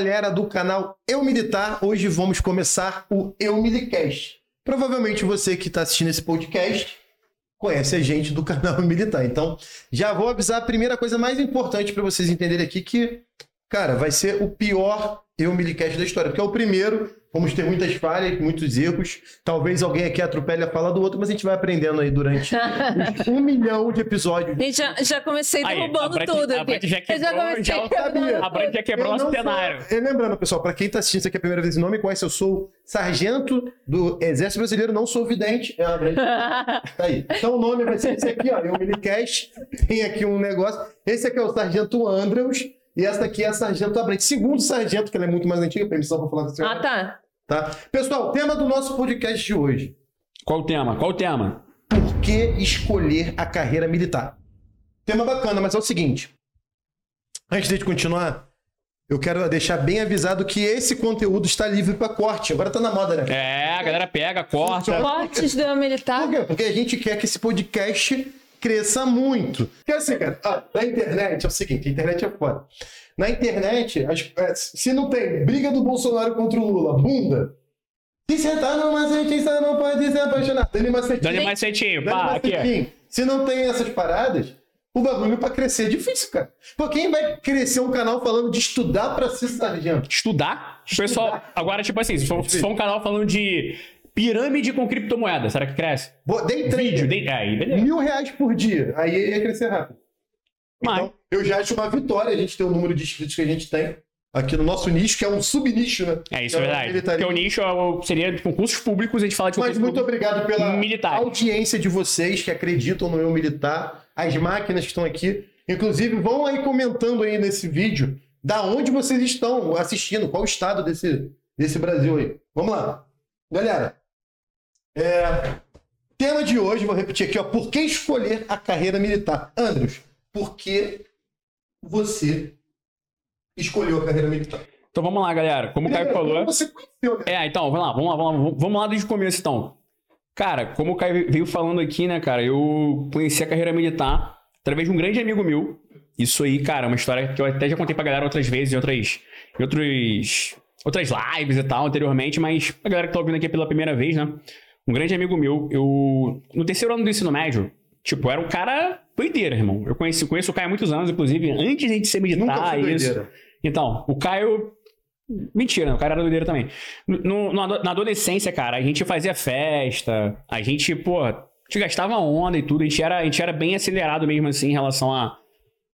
galera do canal Eu Militar. Hoje vamos começar o Eu Milicast. Provavelmente você que está assistindo esse podcast conhece a gente do canal Militar. Então, já vou avisar a primeira coisa mais importante para vocês entenderem aqui que, cara, vai ser o pior Eu Milicast da história, porque é o primeiro Vamos ter muitas falhas, muitos erros. Talvez alguém aqui atropele a fala do outro, mas a gente vai aprendendo aí durante um milhão de episódios. Gente, já, já comecei derrubando aí, tudo. A Brand já quebrou, já comecei já, a Brand já quebrou nosso cenário. E lembrando, pessoal, para quem está assistindo isso aqui a primeira vez em nome, conhece, eu sou sargento do Exército Brasileiro, não sou vidente. É a Brand. tá aí. Então o nome vai ser esse aqui, ó. É o Minicast. Tem aqui um negócio. Esse aqui é o Sargento Andrews. E essa aqui é a Sargento Abrante. Segundo sargento, que ela é muito mais antiga, permissão para falar com a senhora. Ah, tá. Tá. Pessoal, tema do nosso podcast de hoje. Qual o tema? Qual o tema? Por que escolher a carreira militar? Tema bacana, mas é o seguinte. Antes de continuar, eu quero deixar bem avisado que esse conteúdo está livre para corte. Agora tá na moda, né? É, a galera pega, corta. Cortes do militar. Por quê? Porque a gente quer que esse podcast cresça muito. Porque assim, cara, ah, na internet é o seguinte, a internet é foda. Na internet, as, é, se não tem briga do Bolsonaro contra o Lula, bunda, se você tá no macetinho, você não pode se apaixonar. Dani Macetinho. Dani Macetinho, pá, aqui. Se não tem essas paradas, o bagulho para crescer é difícil, cara. Pô, quem vai crescer um canal falando de estudar para ser sargento? Estudar? Estudar? Pessoal, agora, tipo assim, se for, se for um canal falando de Pirâmide com criptomoeda, será que cresce? Boa, day trader. Day, é, aí, beleza. Mil reais por dia. Aí ia crescer rápido. Mas... Então, eu já acho uma vitória a gente ter o número de inscritos que a gente tem aqui no nosso nicho, que é um subnicho, né? É, isso é verdade. Porque o nicho é seria de concursos públicos, a gente fala de Mas muito obrigado pela militar. audiência de vocês que acreditam no meu militar, as máquinas que estão aqui. Inclusive, vão aí comentando aí nesse vídeo da onde vocês estão assistindo, qual o estado desse, desse Brasil aí. Vamos lá. Galera, é, tema de hoje, vou repetir aqui, ó, por que escolher a carreira militar? Andros, por que você escolheu a carreira militar? Então vamos lá, galera. Como o Caio falou. Você conheceu, né? É, então, vamos lá, vamos lá, vamos lá, vamos lá desde o começo, então. Cara, como o Caio veio falando aqui, né, cara, eu conheci a carreira militar através de um grande amigo meu. Isso aí, cara, é uma história que eu até já contei pra galera outras vezes, em outras, em outros, outras lives e tal, anteriormente, mas a galera que tá ouvindo aqui pela primeira vez, né? Um grande amigo meu, eu. No terceiro ano do ensino médio, tipo, era um cara doideira, irmão. Eu conheci, conheço o Caio há muitos anos, inclusive, antes de a gente ser militar. Nunca isso. Então, o Caio. Mentira, o cara era doideira também. No, no, na adolescência, cara, a gente fazia festa, a gente, pô, a gente gastava onda e tudo, a gente era, a gente era bem acelerado mesmo assim em relação a,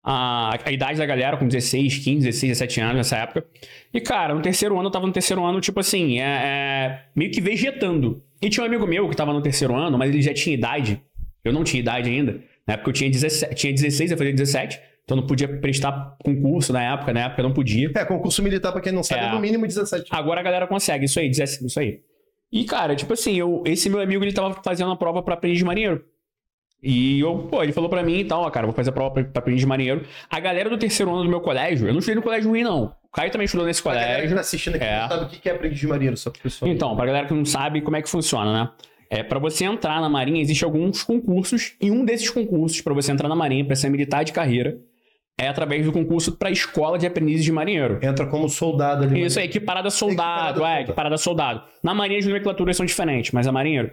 a, a idade da galera, com 16, 15, 16, 17 anos nessa época. E, cara, no terceiro ano, eu tava no terceiro ano, tipo assim, é, é, meio que vegetando. E tinha um amigo meu que tava no terceiro ano, mas ele já tinha idade. Eu não tinha idade ainda. Na época eu tinha, 17, tinha 16, eu fazia 17. Então não podia prestar concurso na época, na época não podia. É, concurso militar, pra quem não sabe, é, é no mínimo 17. Agora a galera consegue, isso aí, isso aí. E, cara, tipo assim, eu, esse meu amigo, ele tava fazendo a prova pra aprendiz de marinheiro. E eu, pô, ele falou pra mim e tal, ó, cara, vou fazer a prova pra, pra aprendiz de marinheiro. A galera do terceiro ano do meu colégio, eu não estudei no colégio ruim, não. O Caio também estudou nesse colégio. A galera que tá assistindo aqui é. não sabe o que é aprendiz de marinheiro, só pro pessoal. Então, pra galera que não sabe como é que funciona, né? É, para você entrar na Marinha, existem alguns concursos, e um desses concursos, para você entrar na Marinha, para ser militar de carreira, é através do concurso para a escola de aprendizes de marinheiro. Entra como soldado ali. Isso aí, equiparada soldado, equiparada é, equiparada soldado. Na Marinha as nomenclaturas são diferentes, mas a marinheiro.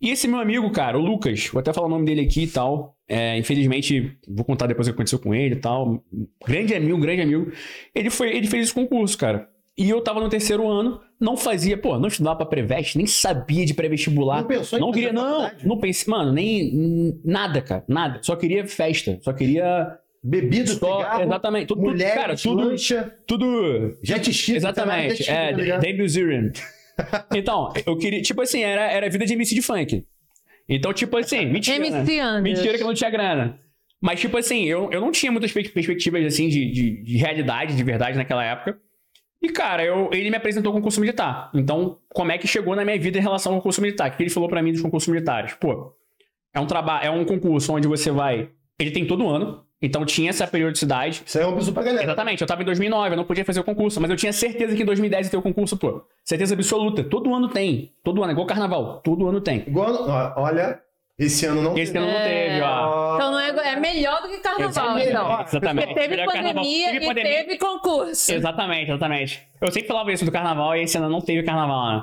E esse meu amigo, cara, o Lucas, vou até falar o nome dele aqui e tal. É, infelizmente, vou contar depois o que aconteceu com ele e tal. Grande amigo, grande amigo. Ele, foi, ele fez esse concurso, cara. E eu tava no terceiro ano, não fazia, pô, não estudava pra pré-veste, nem sabia de pré-vestibular. Não pensou em Não queria, não, não pensei, mano, nem nada, cara, nada. Só queria festa, só queria bebida, só, cigarro, exatamente, tudo, mulher, cara, tudo, lancha, tudo, jet ski, exatamente, tá é, Debut Então, eu queria, tipo assim, era, era vida de MC de funk. Então, tipo assim, mentira. MC né? Mentira que eu não tinha grana. Mas, tipo assim, eu, eu não tinha muitas perspectivas, assim, de, de, de realidade, de verdade naquela época. E, cara, eu, ele me apresentou o concurso militar. Então, como é que chegou na minha vida em relação ao concurso militar? O que ele falou para mim dos concursos militares? Pô, é um trabalho, é um concurso onde você vai. Ele tem todo ano. Então tinha essa periodicidade. Isso é um bisu pra galera. Exatamente. Eu tava em 2009, eu não podia fazer o concurso, mas eu tinha certeza que em 2010 ia ter o concurso, pô. Certeza absoluta. Todo ano tem. Todo ano, igual carnaval. Todo ano tem. Igual, olha, Esse ano não Esse teve. ano não teve, ó. Então não é, é melhor do que carnaval, Exatamente. então. Exatamente. Porque teve Melhor carnaval. pandemia Teve e pandemia. teve concurso. Exatamente, exatamente. Eu sempre falava isso do carnaval e esse ano não teve carnaval, né?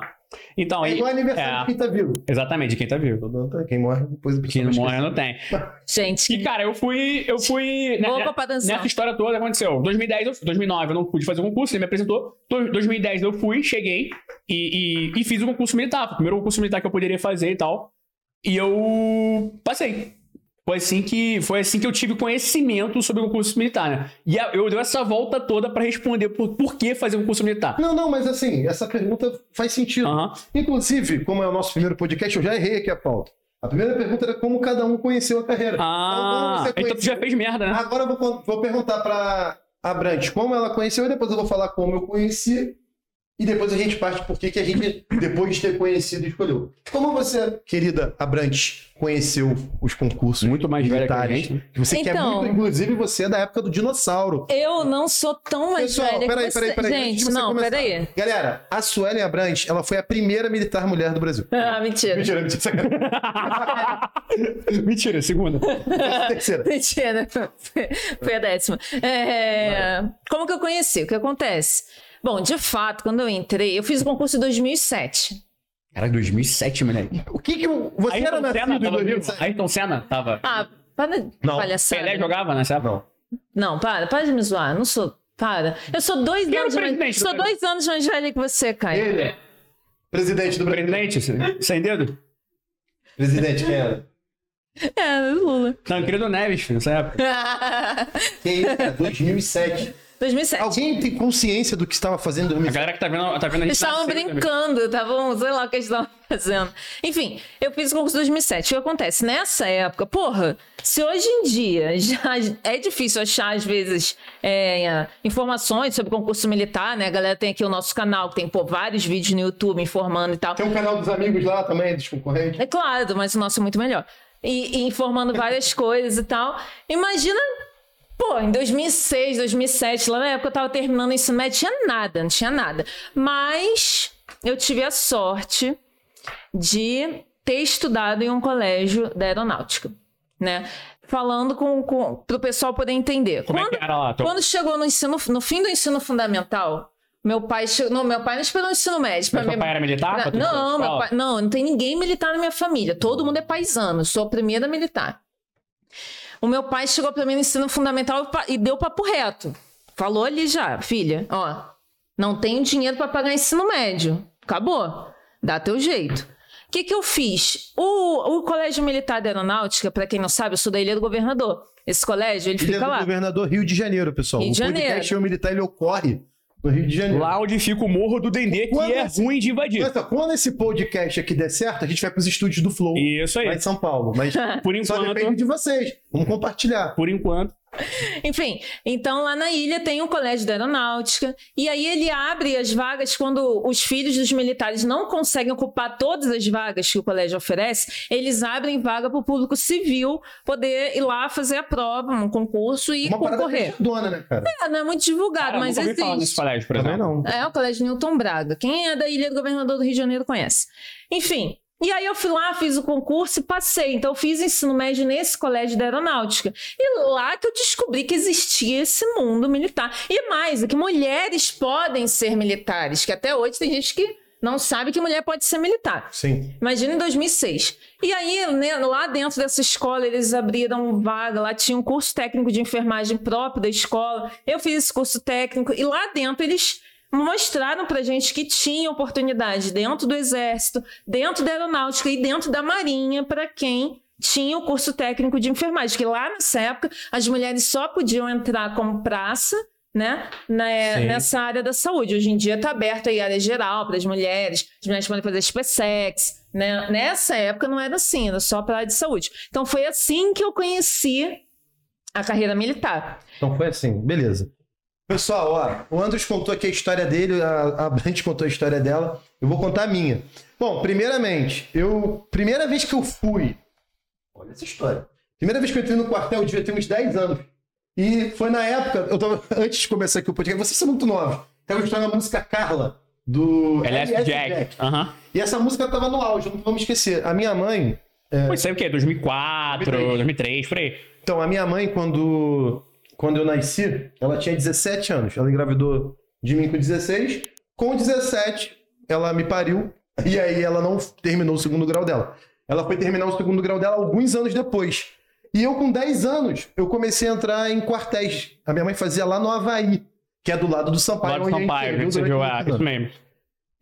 Então, É igual aniversário é. de quem tá vivo. Exatamente, quem tá vivo. Quem morre depois a Quem não morre não tem. Gente, E, cara, eu fui. Eu fui. né, Boa né, pra dançar. Nessa história toda aconteceu. 2010, eu- 2009 eu não pude fazer o concurso, ele me apresentou. Do- 2010 eu fui, cheguei e, e, e fiz o concurso militar. Foi o primeiro concurso militar que eu poderia fazer e tal. E eu passei. Foi assim que, foi assim que eu tive conhecimento sobre o concurso militar, né? E eu dei essa volta toda pra responder por, por que fazer um concurso militar. Não, não, mas assim, essa pergunta faz sentido. Aham. Inclusive, como é o nosso primeiro podcast, eu já errei aqui a pauta. A primeira pergunta era como cada um conheceu a carreira. Ah, como você então tu já fez merda, né? Agora eu vou, vou perguntar pra a Brant como ela conheceu e depois eu vou falar como eu conheci. E depois a gente parte por que que a gente, depois de ter conhecido, escolheu. Como você, querida Abrantes, conheceu os concursos Muito mais velha que a militares? gente. Que você quer Então- muito, inclusive você é da época do dinossauro. eu não sou tão mais Pessoal, velha peraí, que você. peraí, peraí. de Gente, você não, começar. peraí. Galera, a Suelen Abrantes, ela foi a primeira militar mulher do Brasil. Ah, mentira. Mentira, mentira. Mentira, segunda. Terceira. Mentira. Foi a décima. É, Como que eu conheci? O que acontece? Bom, de fato, quando eu entrei, eu fiz o concurso em 2007. Cara, 2007, moleque. O que que eu... Você era Ayrton nascido Senna em tava vivo? 2007? Ayrton Senna tava. Ah, para de Não. palhaçada. Pelé jogava nessa época? Não. Não, para, para de me zoar. Não sou. Para. Eu sou dois Quem era anos mais. Sou Brasil? dois anos mais velha que você, Caio. Ele. Presidente do Brasil. Presidente, sem dedo? Presidente, quem era? É, Lula. Tancredo Neves, filho, nessa época. Que isso, cara? 2007. 2007. Alguém tem consciência do que estava fazendo em A 2007? galera que tá vendo, tá vendo a gente Eles estavam também. brincando, estavam, sei lá o que eles estavam fazendo. Enfim, eu fiz o concurso em 2007. O que acontece? Nessa época, porra, se hoje em dia já é difícil achar, às vezes, é, informações sobre concurso militar, né? A galera tem aqui o nosso canal, que tem pô, vários vídeos no YouTube informando e tal. Tem um canal dos amigos lá também, dos concorrentes. É claro, mas o nosso é muito melhor. E, e informando várias coisas e tal. Imagina, pô, em 2006, 2007, lá na época eu tava terminando o ensino médio, tinha nada, não tinha nada. Mas eu tive a sorte de ter estudado em um colégio da aeronáutica, né? Falando com, com pro pessoal poder entender. Como é que era lá? Tô- Quando chegou no ensino, no fim do ensino fundamental, meu pai chegou, não, meu pai não esperou o ensino médio Mas teu pai era militar? Não, meu pai, não, não tem ninguém militar na minha família. Todo mundo é paisano. Sou a primeira militar. O meu pai chegou para mim no ensino fundamental e deu papo reto. Falou ali já, filha, ó, não tenho dinheiro para pagar ensino médio. Acabou. Dá teu jeito. O que, que eu fiz? O, o Colégio Militar da Aeronáutica, para quem não sabe, eu sou da Ilha do Governador. Esse colégio, ele Ilha fica do lá. Governador Rio de Janeiro, pessoal. Rio de o podcast Janeiro. Eu Militar ele ocorre no Rio de Janeiro. Lá onde fica o Morro do Dendê, que Quando é esse- ruim de invadir. Ó, quando esse podcast aqui der certo, a gente vai para os estúdios do Flow, Isso lá aí. em São Paulo. Mas Por só enquanto, depende de vocês. Vamos compartilhar. por enquanto. Enfim, então lá na ilha tem um colégio da aeronáutica, e aí ele abre as vagas quando os filhos dos militares não conseguem ocupar todas as vagas que o colégio oferece, eles abrem vaga para o público civil poder ir lá fazer a prova, um concurso e Uma concorrer. fechadona, né, cara? É, não é muito divulgado, Cara, mas falar nesse existe. colégio, por Também exemplo. não. É o Colégio Newton Braga. Quem é da Ilha do Governador do Rio de Janeiro conhece. Enfim. E aí eu fui lá, fiz o concurso e passei. Então eu fiz ensino médio nesse colégio da aeronáutica. E lá que eu descobri que existia esse mundo militar. E mais, é que mulheres podem ser militares, que até hoje tem gente que não sabe que mulher pode ser militar. Sim. Imagina em 2006. E aí, né, lá dentro dessa escola, eles abriram vaga, lá tinha um curso técnico de enfermagem próprio da escola. Eu fiz esse curso técnico e lá dentro eles mostraram pra gente que tinha oportunidade dentro do exército, dentro da aeronáutica e dentro da marinha para quem tinha o curso técnico de enfermagem, que lá nessa época as mulheres só podiam entrar como praça né, na- Sim. nessa área da saúde. Hoje em dia está aberto aí a área geral para as mulheres, as mulheres podem fazer SpaceX, né? Nessa época não era assim, era só para a área de saúde. Então foi assim que eu conheci a carreira militar. Então foi assim, beleza. Pessoal, ó, o Andros contou aqui a história dele, a, a Brant contou a história dela. Eu vou contar a minha. Bom, primeiramente, eu. Primeira vez que eu fui. Olha essa história. Primeira vez que eu entrei no quartel, eu devia ter uns 10 anos. E foi na época, eu tava. Antes de começar aqui o podcast, vocês são muito novos. Tava escutando a música Carla, do LS Jack. Aham. E essa música tava no auge, não vamos esquecer. A minha mãe, Foi isso aí o quê? 2004, 2003. 2003, por aí. Então, a minha mãe, quando, quando eu nasci, ela tinha 17 anos. Ela engravidou de mim com 16. Com 17, ela me pariu. E aí ela não terminou o segundo grau dela. Ela foi terminar o segundo grau dela alguns anos depois. E eu, com 10 anos, eu comecei a entrar em quartéis. A minha mãe fazia lá no Havaí, que é do lado do Sampaio. Lá do onde a gente Sampaio, viu, é, isso anos. mesmo.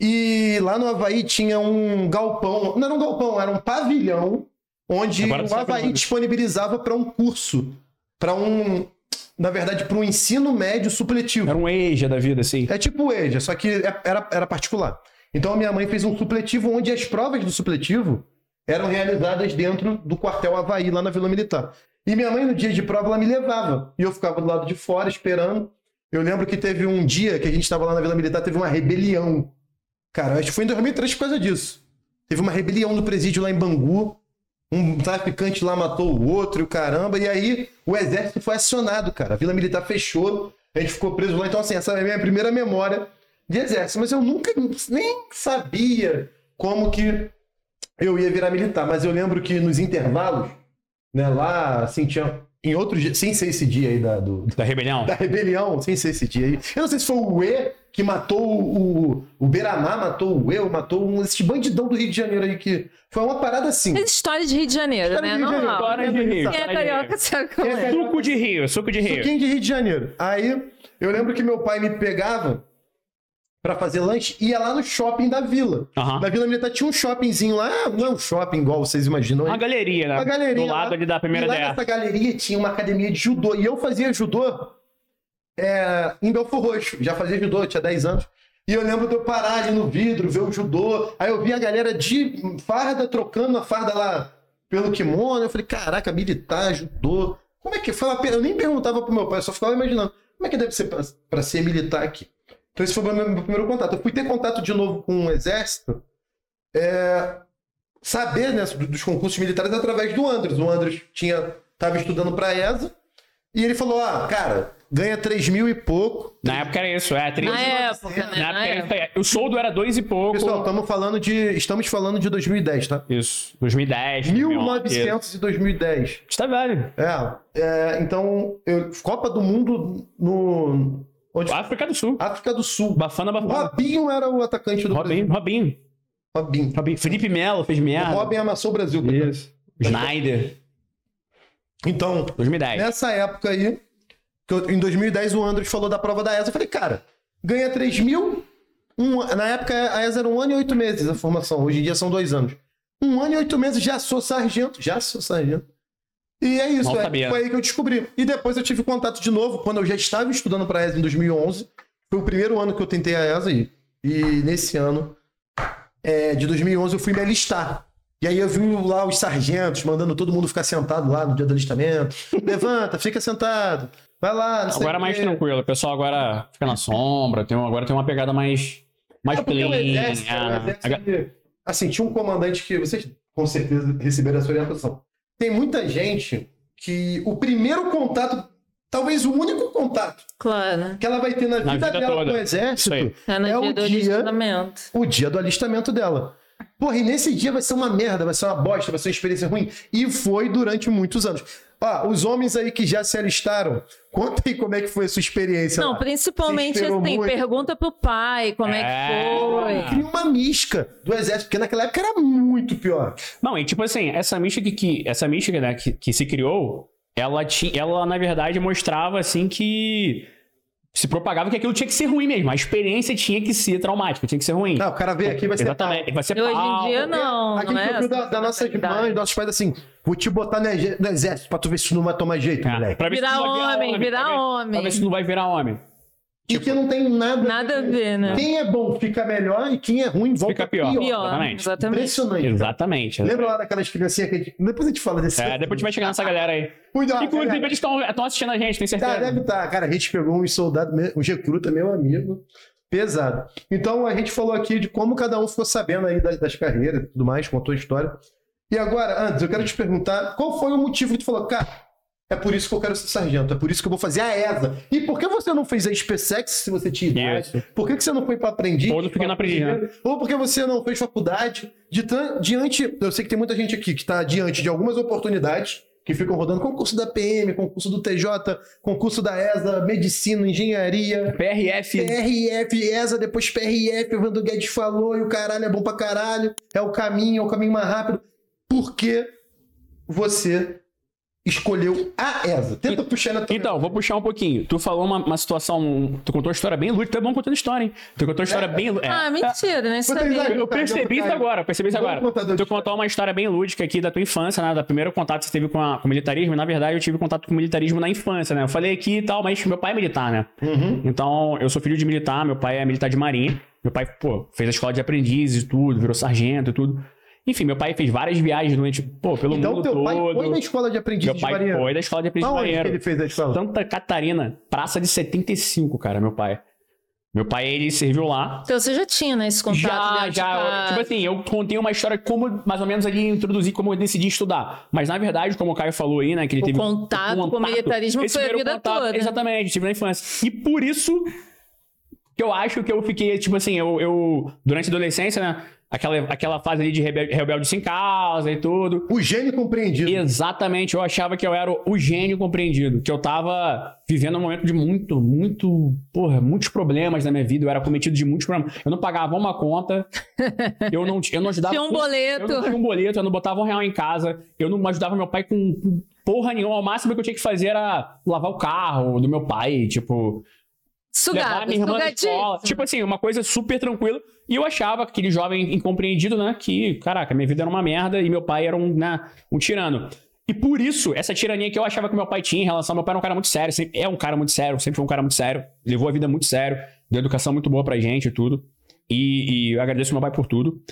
E lá no Havaí tinha um galpão. Não era um galpão, era um pavilhão onde Agora o Havaí nome. disponibilizava para um curso. Para um. Na verdade, para um ensino médio supletivo. Era um EJA da vida, assim. É tipo o EJA, só que é- era, era particular. Então a minha mãe fez um supletivo onde as provas do supletivo eram realizadas dentro do quartel Havaí, lá na Vila Militar. E minha mãe, no dia de prova, ela me levava. E eu ficava do lado de fora esperando. Eu lembro que teve um dia que a gente estava lá na Vila Militar, teve uma rebelião. Cara, acho que foi em 2003 por causa disso. Teve uma rebelião no presídio lá em Bangu. Um traficante lá matou o outro e o caramba. E aí o exército foi acionado, cara. A Vila Militar fechou. A gente ficou preso lá. Então, assim, essa é a minha primeira memória de exército. Mas eu nunca nem sabia como que eu ia virar militar. Mas eu lembro que nos intervalos, né, lá, assim, tinha. Em outro dia, sem ser esse dia aí da, do, Da rebelião. da rebelião, sem ser esse dia aí. Eu não sei se foi o E que matou o, o, Beiramar, matou o Eu, matou um, esse bandidão do Rio de Janeiro aí que. Foi uma parada assim. Mas história de Rio de Janeiro, História né? de Rio. Normal. História de Rio. Quem é carioca Rio. sabe como é é. Suco de Rio, suco de Rio. Suquinho de Rio de Janeiro. Aí eu lembro que meu pai me pegava pra fazer lanche ia lá no shopping da vila. Aham. Na Vila Militar tinha um shoppingzinho lá, não é um shopping igual vocês imaginam. Uma galeria, né? Uma galeria Do lado lá. ali da primeira e lá DEA. nessa galeria tinha uma academia de judô. E eu fazia judô é, em Belfor Roxo. Já fazia judô, tinha 10 anos. E eu lembro de eu parar ali no vidro, ver o judô. Aí eu vi a galera de farda trocando a farda lá pelo kimono. Eu falei, caraca, militar, judô. Como é que foi? Eu nem perguntava pro meu pai, eu só ficava imaginando. Como é que deve ser pra ser militar aqui? Então esse foi o meu, meu primeiro contato. Eu fui ter contato de novo com o exército. é, saber né, do- dos concursos militares através do Andres. O Andres tinha tava estudando para ESA e ele falou: "Ah, cara, ganha 3 mil e pouco". Na época era isso, é. Três... Na época, né? Na Na época era época. O soldo era dois e pouco. Pessoal, estamos falando de estamos falando de 2010, tá? Isso, 2010. 2011. 1900 e 2010. Está velho. É, é, então, eu- Copa do Mundo no onde África do Sul. África do Sul. Bafana, O Bafana. Robinho era o atacante do Robinho, Brasil. Robinho. Robinho. Robinho. Felipe Melo fez O merda. Robin amassou o Brasil. Isso. Snyder. Então, 2010. Nessa época aí, que eu- em 2010 o Andros falou da prova da ESA, eu falei, cara, ganha 3 mil, um, na época a ESA era um ano e oito meses a formação, hoje em dia são dois anos. Um ano e oito meses, já sou sargento, já sou sargento. E é isso, é, foi aí que eu descobri. E depois eu tive contato de novo, quando eu já estava estudando para a ESA em 2011, foi o primeiro ano que eu tentei a ESA e, e nesse ano é, de 2011 eu fui me alistar. E aí eu vi lá os sargentos mandando todo mundo ficar sentado lá no dia do alistamento. Levanta, fica sentado. Vai lá, não sei Agora é mais tranquilo. O pessoal agora fica na sombra. Tem, agora tem uma pegada mais, mais É o clean. exército, ah, exército, Assim, tinha um comandante que vocês com certeza receberam essa orientação. Tem muita gente que o primeiro contato, talvez o único contato Claro. que ela vai ter na Na vida, vida dela toda. com o exército. É no É dia o do dia- alistamento. o dia do alistamento dela. Porra, e nesse dia vai ser uma merda, vai ser uma bosta, vai ser uma experiência ruim. E foi durante muitos anos. Ah, os homens aí que já se alistaram, conta aí como é que foi a sua experiência. Não, lá. principalmente assim, muito? pergunta pro pai como é, É. que foi. Cria uma mística do exército, porque naquela época era muito pior. Não, e tipo assim, essa mística que, essa mística, né, que, que se criou, ela, ti, ela, na verdade, mostrava assim que se propagava que aquilo tinha que ser ruim mesmo. A experiência tinha que ser traumática, tinha que ser ruim. Ah, o cara veio aqui vai ser Exatamente. Vai ser E hoje em pau. dia não, A gente não é da, da nossas mentalidade. mães, nossos pais assim: vou te botar no exército pra tu ver se tu não vai tomar jeito, É, moleque. pra ver se Virar tu vai homem, virar pra ver- homem. Pra ver se tu não vai virar homem. E que não tem nada, Nada a ver, né? Quem é bom fica melhor e quem é ruim volta Fica pior. pior. Pior, Exatamente. exatamente. Impressionante. Exatamente. Lembra lá daquelas criancinhas que a gente... Depois a gente fala desse. É, depois a gente vai chegar nessa galera aí. Cuidado. Inclusive, eles estão assistindo a gente, tenho Tá, certeza. deve estar. Cara, a gente pegou uns soldados, me- uns recruta, meu amigo. Pesado. Então a gente falou aqui de como cada um ficou sabendo aí das, das carreiras e tudo mais, contou a história. E agora, antes, eu quero te perguntar qual foi o motivo que tu falou, cara, É por isso que eu quero ser sargento, é por isso que eu vou fazer a ESA. E por que você não fez a SpaceX se você tinha idade? Isso. Por que, que você não foi para aprendiz? Ou do pequeno aprendiz, né? Ou porque você não fez faculdade? Diante, eu sei que tem muita gente aqui que está diante de algumas oportunidades que ficam rodando concurso da PM, concurso do TJ, concurso da ESA, medicina, engenharia, PRF. PRF, ESA, depois PRF, o Vando Guedes falou e o caralho é bom pra caralho, é o caminho, é o caminho mais rápido. Por que você escolheu a ESA? Tenta puxar na tua Então, vou puxar um pouquinho. Tu falou uma, uma situação. Tu contou uma história bem lúdica. Tu é bom contando história, hein? Tu contou uma história É. bem lúdica. Ah, mentira, né? Também. Isaac, Eu percebi isso agora, eu percebi isso Vamos agora. Tu contou uma história bem lúdica aqui da tua infância, né? Da primeiro contato que você teve com, a- com o militarismo. E, na verdade, eu tive contato com o militarismo na infância, né? Eu falei aqui e tal, mas meu pai é militar, né? Uhum. Então, eu sou filho de militar, meu pai é militar de marinha. Meu pai, pô, fez a escola de aprendizes e tudo, virou sargento e tudo. Enfim, meu pai fez várias viagens durante, pô, pelo Então mundo teu todo. pai foi na escola de aprendiz Meu de pai marinheiro. foi da escola de aprendiz de Aonde que marinheiro. ele fez a escola? Santa Catarina, praça de 75, cara, meu pai. Meu pai, ele serviu lá. Então você já tinha, né, esse contato Já, de já. casa. Tipo assim, eu contei uma história como, mais ou menos ali, introduzir como eu decidi estudar. Mas, na verdade, como o Caio falou aí, né, que ele O teve... contato com o militarismo esse foi a vida toda. Exatamente, tive na infância. E por isso que eu acho que eu fiquei, tipo assim, eu, eu durante a adolescência, né, aquela, aquela fase ali de rebel, rebelde sem causa e tudo. O gênio compreendido. Exatamente, eu achava que eu era o gênio compreendido, que eu tava vivendo um momento de muito, muito, porra, muitos problemas na minha vida, eu era cometido de muitos problemas. Eu não pagava uma conta, eu não, eu não ajudava... Tinha um boleto. Eu não tinha um boleto, eu não botava um real em casa, eu não ajudava meu pai com com porra nenhuma, o máximo que eu tinha que fazer era lavar o carro do meu pai, tipo, levar Sugado, minha irmã na sugadinho. escola. Tipo assim, uma coisa super tranquila. E eu achava, aquele jovem incompreendido, né? Que, caraca, minha vida era uma merda e meu pai era um, né, um tirano. E por isso, essa tirania que eu achava que meu pai tinha em relação ao meu pai era um cara muito sério, sempre, é um cara muito sério, sempre foi um cara muito sério, levou a vida muito sério, deu educação muito boa pra gente e tudo. E, e eu agradeço meu pai por tudo.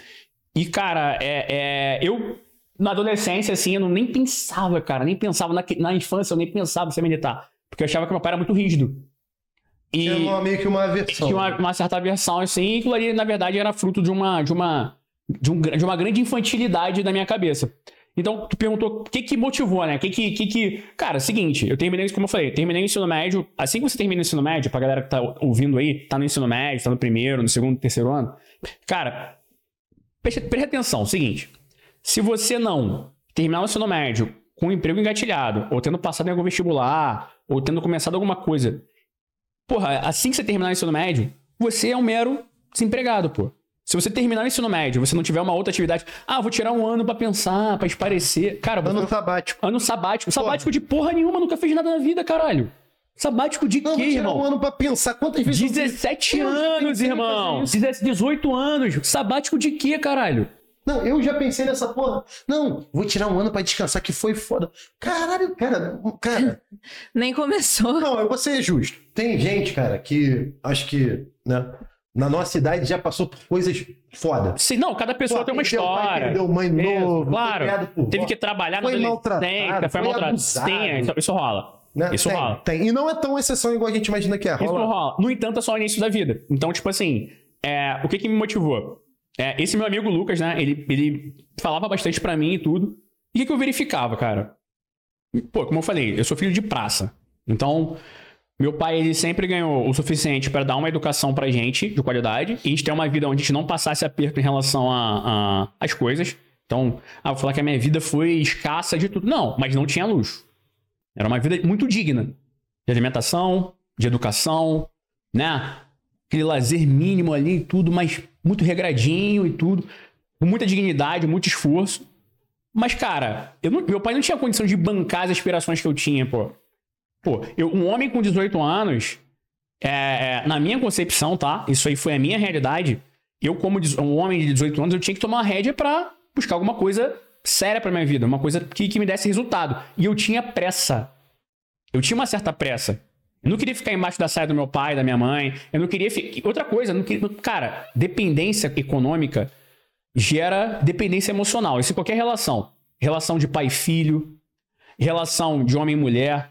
E, cara, é, é, eu, na adolescência, assim, eu não, nem pensava, cara, nem pensava, na, na infância eu nem pensava em ser militar. Porque eu achava que meu pai era muito rígido. E uma- meio que uma aversão. tinha uma, uma certa aversão, assim, e aquilo ali, na verdade, era fruto de uma, de uma, de um, de uma grande infantilidade da minha cabeça. Então, tu perguntou o que que motivou, né? O que que, que que... Cara, seguinte, eu terminei, como eu falei, terminei o ensino médio. Assim que você termina o ensino médio, pra galera que tá ouvindo aí, tá no ensino médio, tá no primeiro, no segundo, terceiro ano. Cara, preste, preste atenção, seguinte. Se você não terminar o ensino médio com um emprego engatilhado, ou tendo passado em algum vestibular, ou tendo começado alguma coisa, porra, assim que você terminar o ensino médio, você é um mero desempregado, pô. Se você terminar o ensino médio, você não tiver uma outra atividade, ah, vou tirar um ano pra pensar, pra esparecer. Cara, você Ano sabático. Ano sabático. Sabático de porra nenhuma, nunca fez nada na vida, caralho. Sabático de Não, quê, tirar irmão? um ano pra pensar. Quantas vezes eu fiz- 17 Eu já anos, irmão. fazer 17, 18 anos. Sabático de quê, caralho? Não, eu já pensei nessa porra. Não, vou tirar um ano pra descansar, que foi foda. Caralho, cara, cara. Nem começou. Não, eu vou ser justo. Tem gente, cara, que acho que, né, na nossa idade já passou por coisas foda. Sim, não, cada pessoa Pô, tem uma perdeu pai, história. Perdeu mãe Isso, novo, claro. Teve vó, que trabalhar foi na maltratado, adolescência, foi maltratado. abusado. Sim, isso, isso rola. né? Isso tem, rola. tem. E não é tão exceção igual a gente imagina que é. Isso Rola. não rola. No entanto, é só o início da vida. Então, tipo assim, é, o que que me motivou? É, esse meu amigo Lucas, né? Ele, ele falava bastante pra mim e tudo. E o que, que eu verificava, cara? Pô, como eu falei, eu sou filho de praça. Então, meu pai, ele sempre ganhou o suficiente pra dar uma educação pra gente, de qualidade. E a gente ter uma vida onde a gente não passasse aperto em relação às coisas. Então, ah, vou falar que a minha vida foi escassa de tudo. Não, mas não tinha luxo. Era uma vida muito digna. De alimentação, de educação, né? Aquele lazer mínimo ali e tudo, mas muito regradinho e tudo. Com muita dignidade, muito esforço. Mas, cara, não- meu pai não tinha condição de bancar as aspirações que eu tinha, pô. Pô, eu, um homem com 18 anos, é, é, na minha concepção, tá? Isso aí foi a minha realidade. Eu, como um homem de 18 anos, eu tinha que tomar uma rédea pra buscar alguma coisa séria pra minha vida, uma coisa que, que me desse resultado. E eu tinha pressa. Eu tinha uma certa pressa. Eu não queria ficar embaixo da saia do meu pai, da minha mãe. Eu não queria. fi- Outra coisa, não queria... cara, dependência econômica gera dependência emocional. Isso em qualquer relação. Relação de pai e filho, relação de homem e mulher,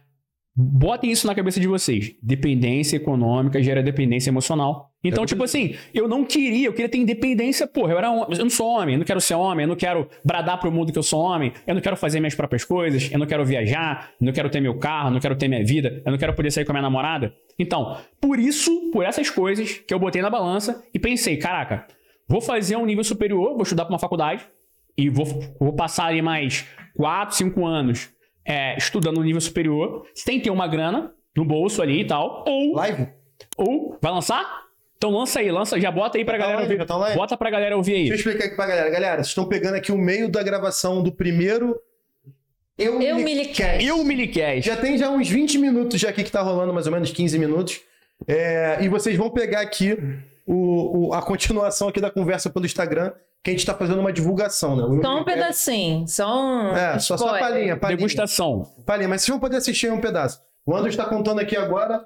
Botem isso na cabeça de vocês. Dependência econômica gera dependência emocional. Então, É tipo assim, eu não queria, eu queria ter independência, porra. Eu, era eu não sou homem, eu não quero ser homem, eu não quero bradar pro mundo que eu sou homem, eu não quero fazer minhas próprias coisas, eu não quero viajar, eu não quero ter meu carro, eu não quero ter minha vida, eu não quero poder sair com a minha namorada. Então, por isso, por essas coisas que eu botei na balança e pensei, caraca, vou fazer um nível superior, vou estudar pra uma faculdade e vou, vou passar ali mais 4, 5 anos é, estudando no nível superior, sem ter uma grana no bolso ali e tal, ou Live? ou vai lançar? Então lança aí, lança, já bota aí pra tá galera online, ouvir. já tá online? Bota pra galera ouvir Deixa eu aí. explicar aqui pra galera. Galera, vocês estão pegando aqui o meio da gravação do primeiro Eu, Eu Me Me Cast. E o Minicast. Já tem já uns 20 minutos já aqui que tá rolando, mais ou menos 15 minutos. É, e vocês vão pegar aqui o, o- a continuação aqui da conversa pelo Instagram, que a gente tá fazendo uma divulgação, né? O Só um Cast- pedacinho. Só um. É, só, só palhinha, palhinha. Degustação. Palhinha, mas vocês vão poder assistir um pedaço. O Anderson está contando aqui agora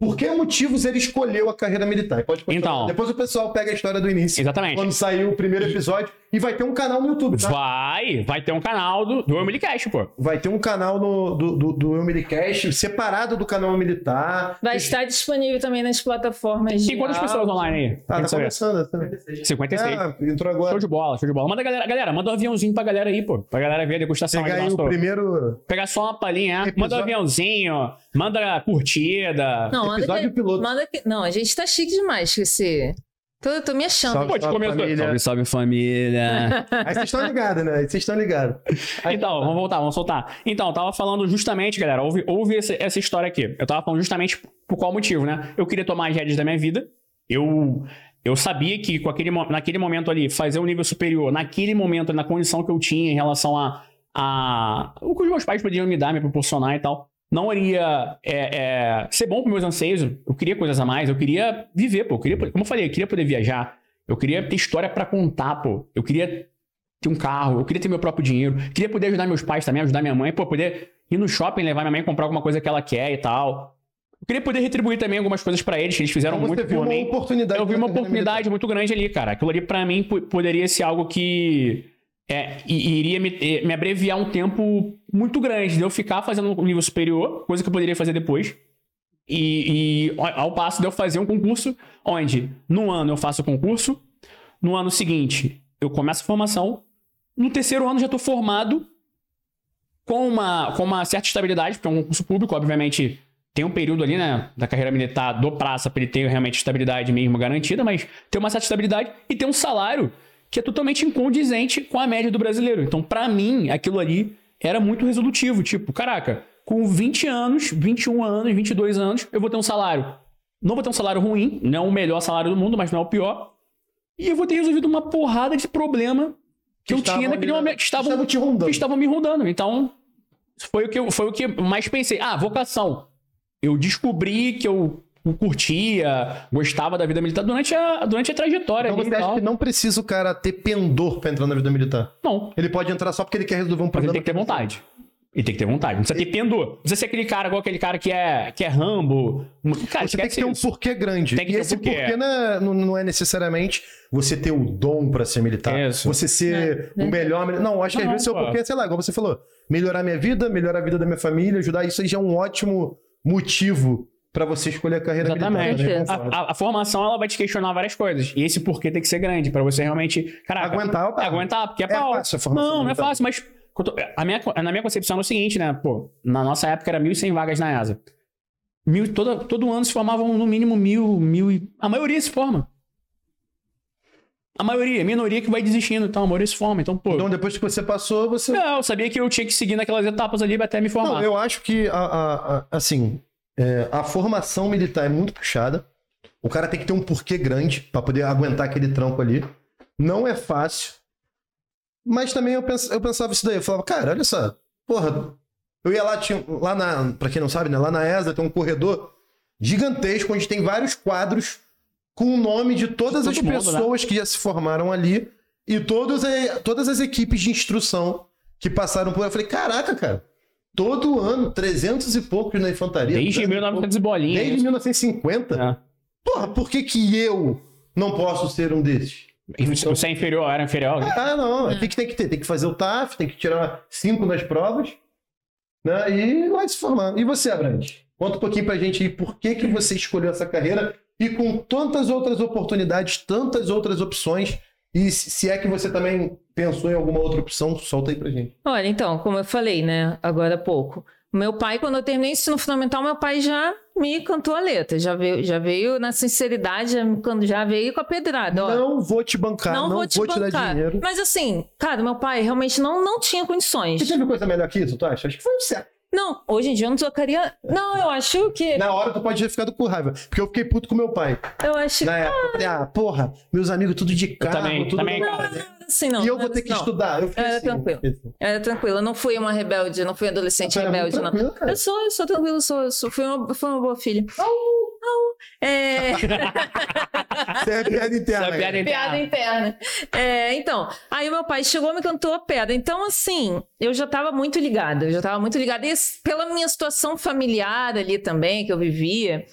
por que motivos ele escolheu a carreira militar. Pode continuar. Então. Depois o pessoal pega a história do início. Exatamente. Quando saiu o primeiro episódio. E vai ter um canal no YouTube, tá? Vai, vai ter um canal do, do Minicast, pô. Vai ter um canal no, do, do, do Eu Milicast, separado do canal militar. Vai estar disponível também nas plataformas de. Tem quantas áudio. pessoas online aí? Ah, tá saber? começando. Tá? 56. Ah, entrou agora. Show de bola, show de bola. Manda galera, galera, manda um aviãozinho pra galera aí, pô. Pra galera ver a degustação Pegar aí aí do o nosso... primeiro Pegar só uma palhinha, Episódio- manda um aviãozinho, manda curtida. Não, manda episódio que, piloto. manda que. Não, a gente tá chique demais com esse. Tô, tô me achando. Salve. Começou. família. Salve, salve família. Aí vocês estão ligados, né? Aí vocês estão ligados. Então, vamos voltar, vamos soltar. Então, eu tava falando justamente, galera, ouve, ouve essa, essa história aqui. Eu tava falando justamente por qual motivo, né? Eu queria tomar as rédeas da minha vida. Eu, eu sabia que com aquele, naquele momento ali, fazer um nível superior, naquele momento, na condição que eu tinha em relação a, a o que os meus pais podiam me dar, me proporcionar e tal, não iria é, é, ser bom para meus anseios. Eu queria coisas a mais, eu queria viver, pô. Eu queria, como eu falei, eu queria poder viajar. Eu queria ter história pra contar, pô. Eu queria ter um carro, eu queria ter meu próprio dinheiro, queria poder ajudar meus pais também, ajudar minha mãe, pô, poder ir no shopping, levar minha mãe comprar alguma coisa que ela quer e tal. Eu queria poder retribuir também algumas coisas pra eles, que eles fizeram Então muito por mim. oportunidade. Eu vi uma carreira oportunidade muito grande ali, cara. Aquilo ali pra mim po- poderia ser algo que é, iria me, me abreviar um tempo muito grande de eu ficar fazendo um nível superior, coisa que eu poderia fazer depois. E, e ao passo de eu fazer um concurso onde no ano eu faço o concurso, no ano seguinte eu começo a formação, no terceiro ano já estou formado com uma, com uma certa estabilidade, porque é um concurso público, obviamente tem um período ali, né, da carreira militar do praça para ele ter realmente estabilidade mesmo garantida, mas tem uma certa estabilidade e tem um salário que é totalmente incondizente com a média do brasileiro. Então, para mim, aquilo ali era muito resolutivo. Tipo, caraca, com 20 anos, 21 anos, 22 anos, eu vou ter um salário. Não vou ter um salário ruim, não é o melhor salário do mundo, mas não é o pior. E eu vou ter resolvido uma porrada de problema que, eu estavam tinha naquele né? momento, que estavam, estavam te rondando. que estavam me rondando. Então, foi o que eu, foi o que eu mais pensei. Ah, vocação. Eu descobri que eu curtia, gostava da vida militar durante a, durante a trajetória Então ali você acha tal. que não precisa o cara ter pendor pra entrar na vida militar? Não, Ele pode entrar só porque ele quer resolver um mas ele problema. tem que ter vontade. Ele tem que ter vontade. Não precisa ter pendor. Não precisa ser aquele cara igual aquele cara que é, que é Rambo. Cara, Você tem que ter um isso. porquê grande. Tem que e ter um esse porquê. porquê não é, não- não é necessariamente você ter o dom pra ser militar. Isso. Você ser o melhor. mili- Não, acho que às Não, vezes seu pô. porquê, sei lá, igual você falou, melhorar minha vida, melhorar a vida da minha família, ajudar. Isso aí já é um ótimo motivo pra você escolher a carreira Exatamente. militar. né? Certeza. Concordo. A, a- a formação ela vai te questionar várias coisas. E esse porquê tem que ser grande pra você realmente. Caraca, Aguentar? É, aguentar, porque é, É pau. fácil a formação Não, não é fácil, mas a minha, na minha concepção é o seguinte, né? Pô, na nossa época era 1.100 vagas na ESA. Mil, toda, todo ano se formavam no mínimo mil, mil e... A maioria se forma. A maioria, a minoria que vai desistindo, então a maioria se forma. Então, pô... Então, depois que você passou, você. Não, eu sabia que eu tinha que seguir naquelas etapas ali até me formar. Não, eu acho que, a, a- a- assim, é, a formação militar é muito puxada. O cara tem que ter um porquê grande pra poder aguentar aquele trampo ali. Não é fácil. Mas também eu, pens- eu pensava isso daí. Eu falava, cara, olha só. Porra, eu ia lá, tinha, lá na, pra quem não sabe, né? Lá na ESA tem um corredor gigantesco onde tem vários quadros com o nome de todas as né? pessoas que já se formaram ali e todos, a- todas as equipes de instrução que passaram por. Eu falei, caraca, cara. Todo ano, 300 e poucos na infantaria. Desde 300 e 1900 e bolinha. Desde isso. 1950? É. Porra, por que que eu não posso ser um desses? Você é inferior, era inferior. Ah, não. O que, que tem que ter? Tem que fazer o TAF, tem que tirar cinco nas provas. né? E vai se formar. E você, Abrantes? Conta um pouquinho pra gente aí por que, que você escolheu essa carreira e com tantas outras oportunidades, tantas outras opções. E se é que você também pensou em alguma outra opção, solta aí pra gente. Olha, então, como eu falei, né, agora há pouco. Meu pai, quando eu terminei o ensino fundamental, meu pai já me cantou a letra. Já veio, já veio na sinceridade, quando já veio com a pedrada. Ó, Não vou te bancar, não, vou te, dar bancar. dinheiro. Mas assim, cara, meu pai realmente não, não tinha condições. Você teve coisa melhor que isso, tu acha? Acho que foi um certo. Não, hoje em dia eu não trocaria. Não, eu acho que. Na hora tu pode ter ficado com raiva. Porque eu fiquei puto com meu pai. Eu acho Na época, eu falei, ah, porra, meus amigos tudo de carro, também, tudo também, cara. Assim, não. E eu vou ter que não. estudar. Eu fiquei Era assim, tranquilo. eu fiquei assim. Era tranquila, eu não fui uma rebelde, não fui adolescente muito rebelde, não. tranquila, cara. Eu sou, eu sou tranquila, eu sou, eu sou, fui, uma, fui uma boa filha. É. Isso é piada interna. Essa piada cara. Piada interna. É, então, aí o meu pai chegou e me cantou a pedra. Então, assim, eu já estava muito ligada, eu já estava muito ligada. E pela minha situação familiar ali também, que eu vivia,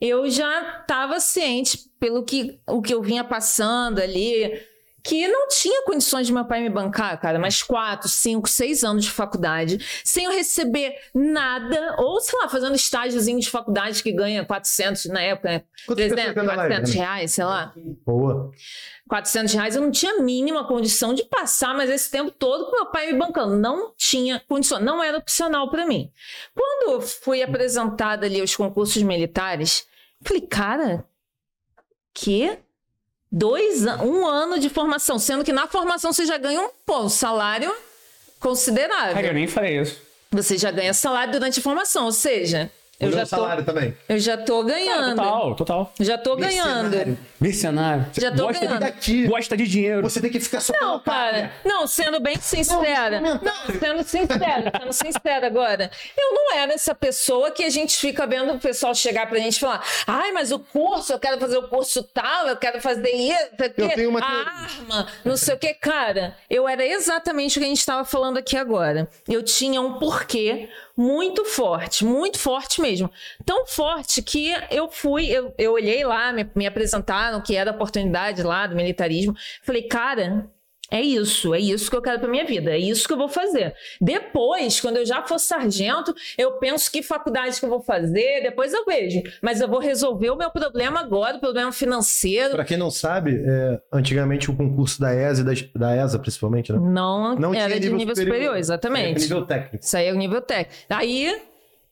eu já estava ciente, pelo que, o que eu vinha passando ali, que não tinha condições de meu pai me bancar, cara, mais quatro, cinco, seis anos de faculdade, sem eu receber nada, ou sei lá, fazendo estágiozinho de faculdade que ganha 400 na época, né? Quantas pessoas 300, tem na live, 400 né? reais, sei lá. Boa. 400 reais, eu não tinha a mínima condição de passar, mas esse tempo todo com meu pai me bancando. Não tinha condição, não era opcional para mim. Quando eu fui apresentada ali aos concursos militares, falei, cara, que? Dois, um ano de formação, sendo que na formação você já ganha um, pô, um salário considerável. Cara, eu nem falei isso. Você já ganha salário durante a formação, ou seja, eu já, tô, salário também. eu já tô ganhando. Total, total. Já tô ganhando. Mercenário. Mercenário. Já tô gosta, ganhando. de, gosta de dinheiro. você tem que ficar só Não, cara. Não, sendo bem sincera. Não, Não, sendo sincera, sendo sincera agora. Eu não era essa pessoa que a gente fica vendo o pessoal chegar pra gente e falar: ai, mas o curso, eu quero fazer o curso tal, eu quero fazer isso, Eu tenho uma a arma, não sei o que. Cara, eu era exatamente o que a gente estava falando aqui agora. Eu tinha um porquê muito forte, muito forte mesmo. Tão forte que eu fui, eu, eu olhei lá, me, me apresentaram que era a oportunidade lá do militarismo. Falei, cara, é isso, é isso que eu quero pra minha vida, é isso que eu vou fazer. Depois, quando eu já for sargento, eu penso que faculdade que eu vou fazer, depois eu vejo. Mas eu vou resolver o meu problema agora, o problema financeiro. Pra quem não sabe, é, antigamente o concurso da ESA da, da ESA, principalmente, né? Não, Não era de nível superior, Era exatamente. nível técnico. Isso aí é o nível técnico. Aí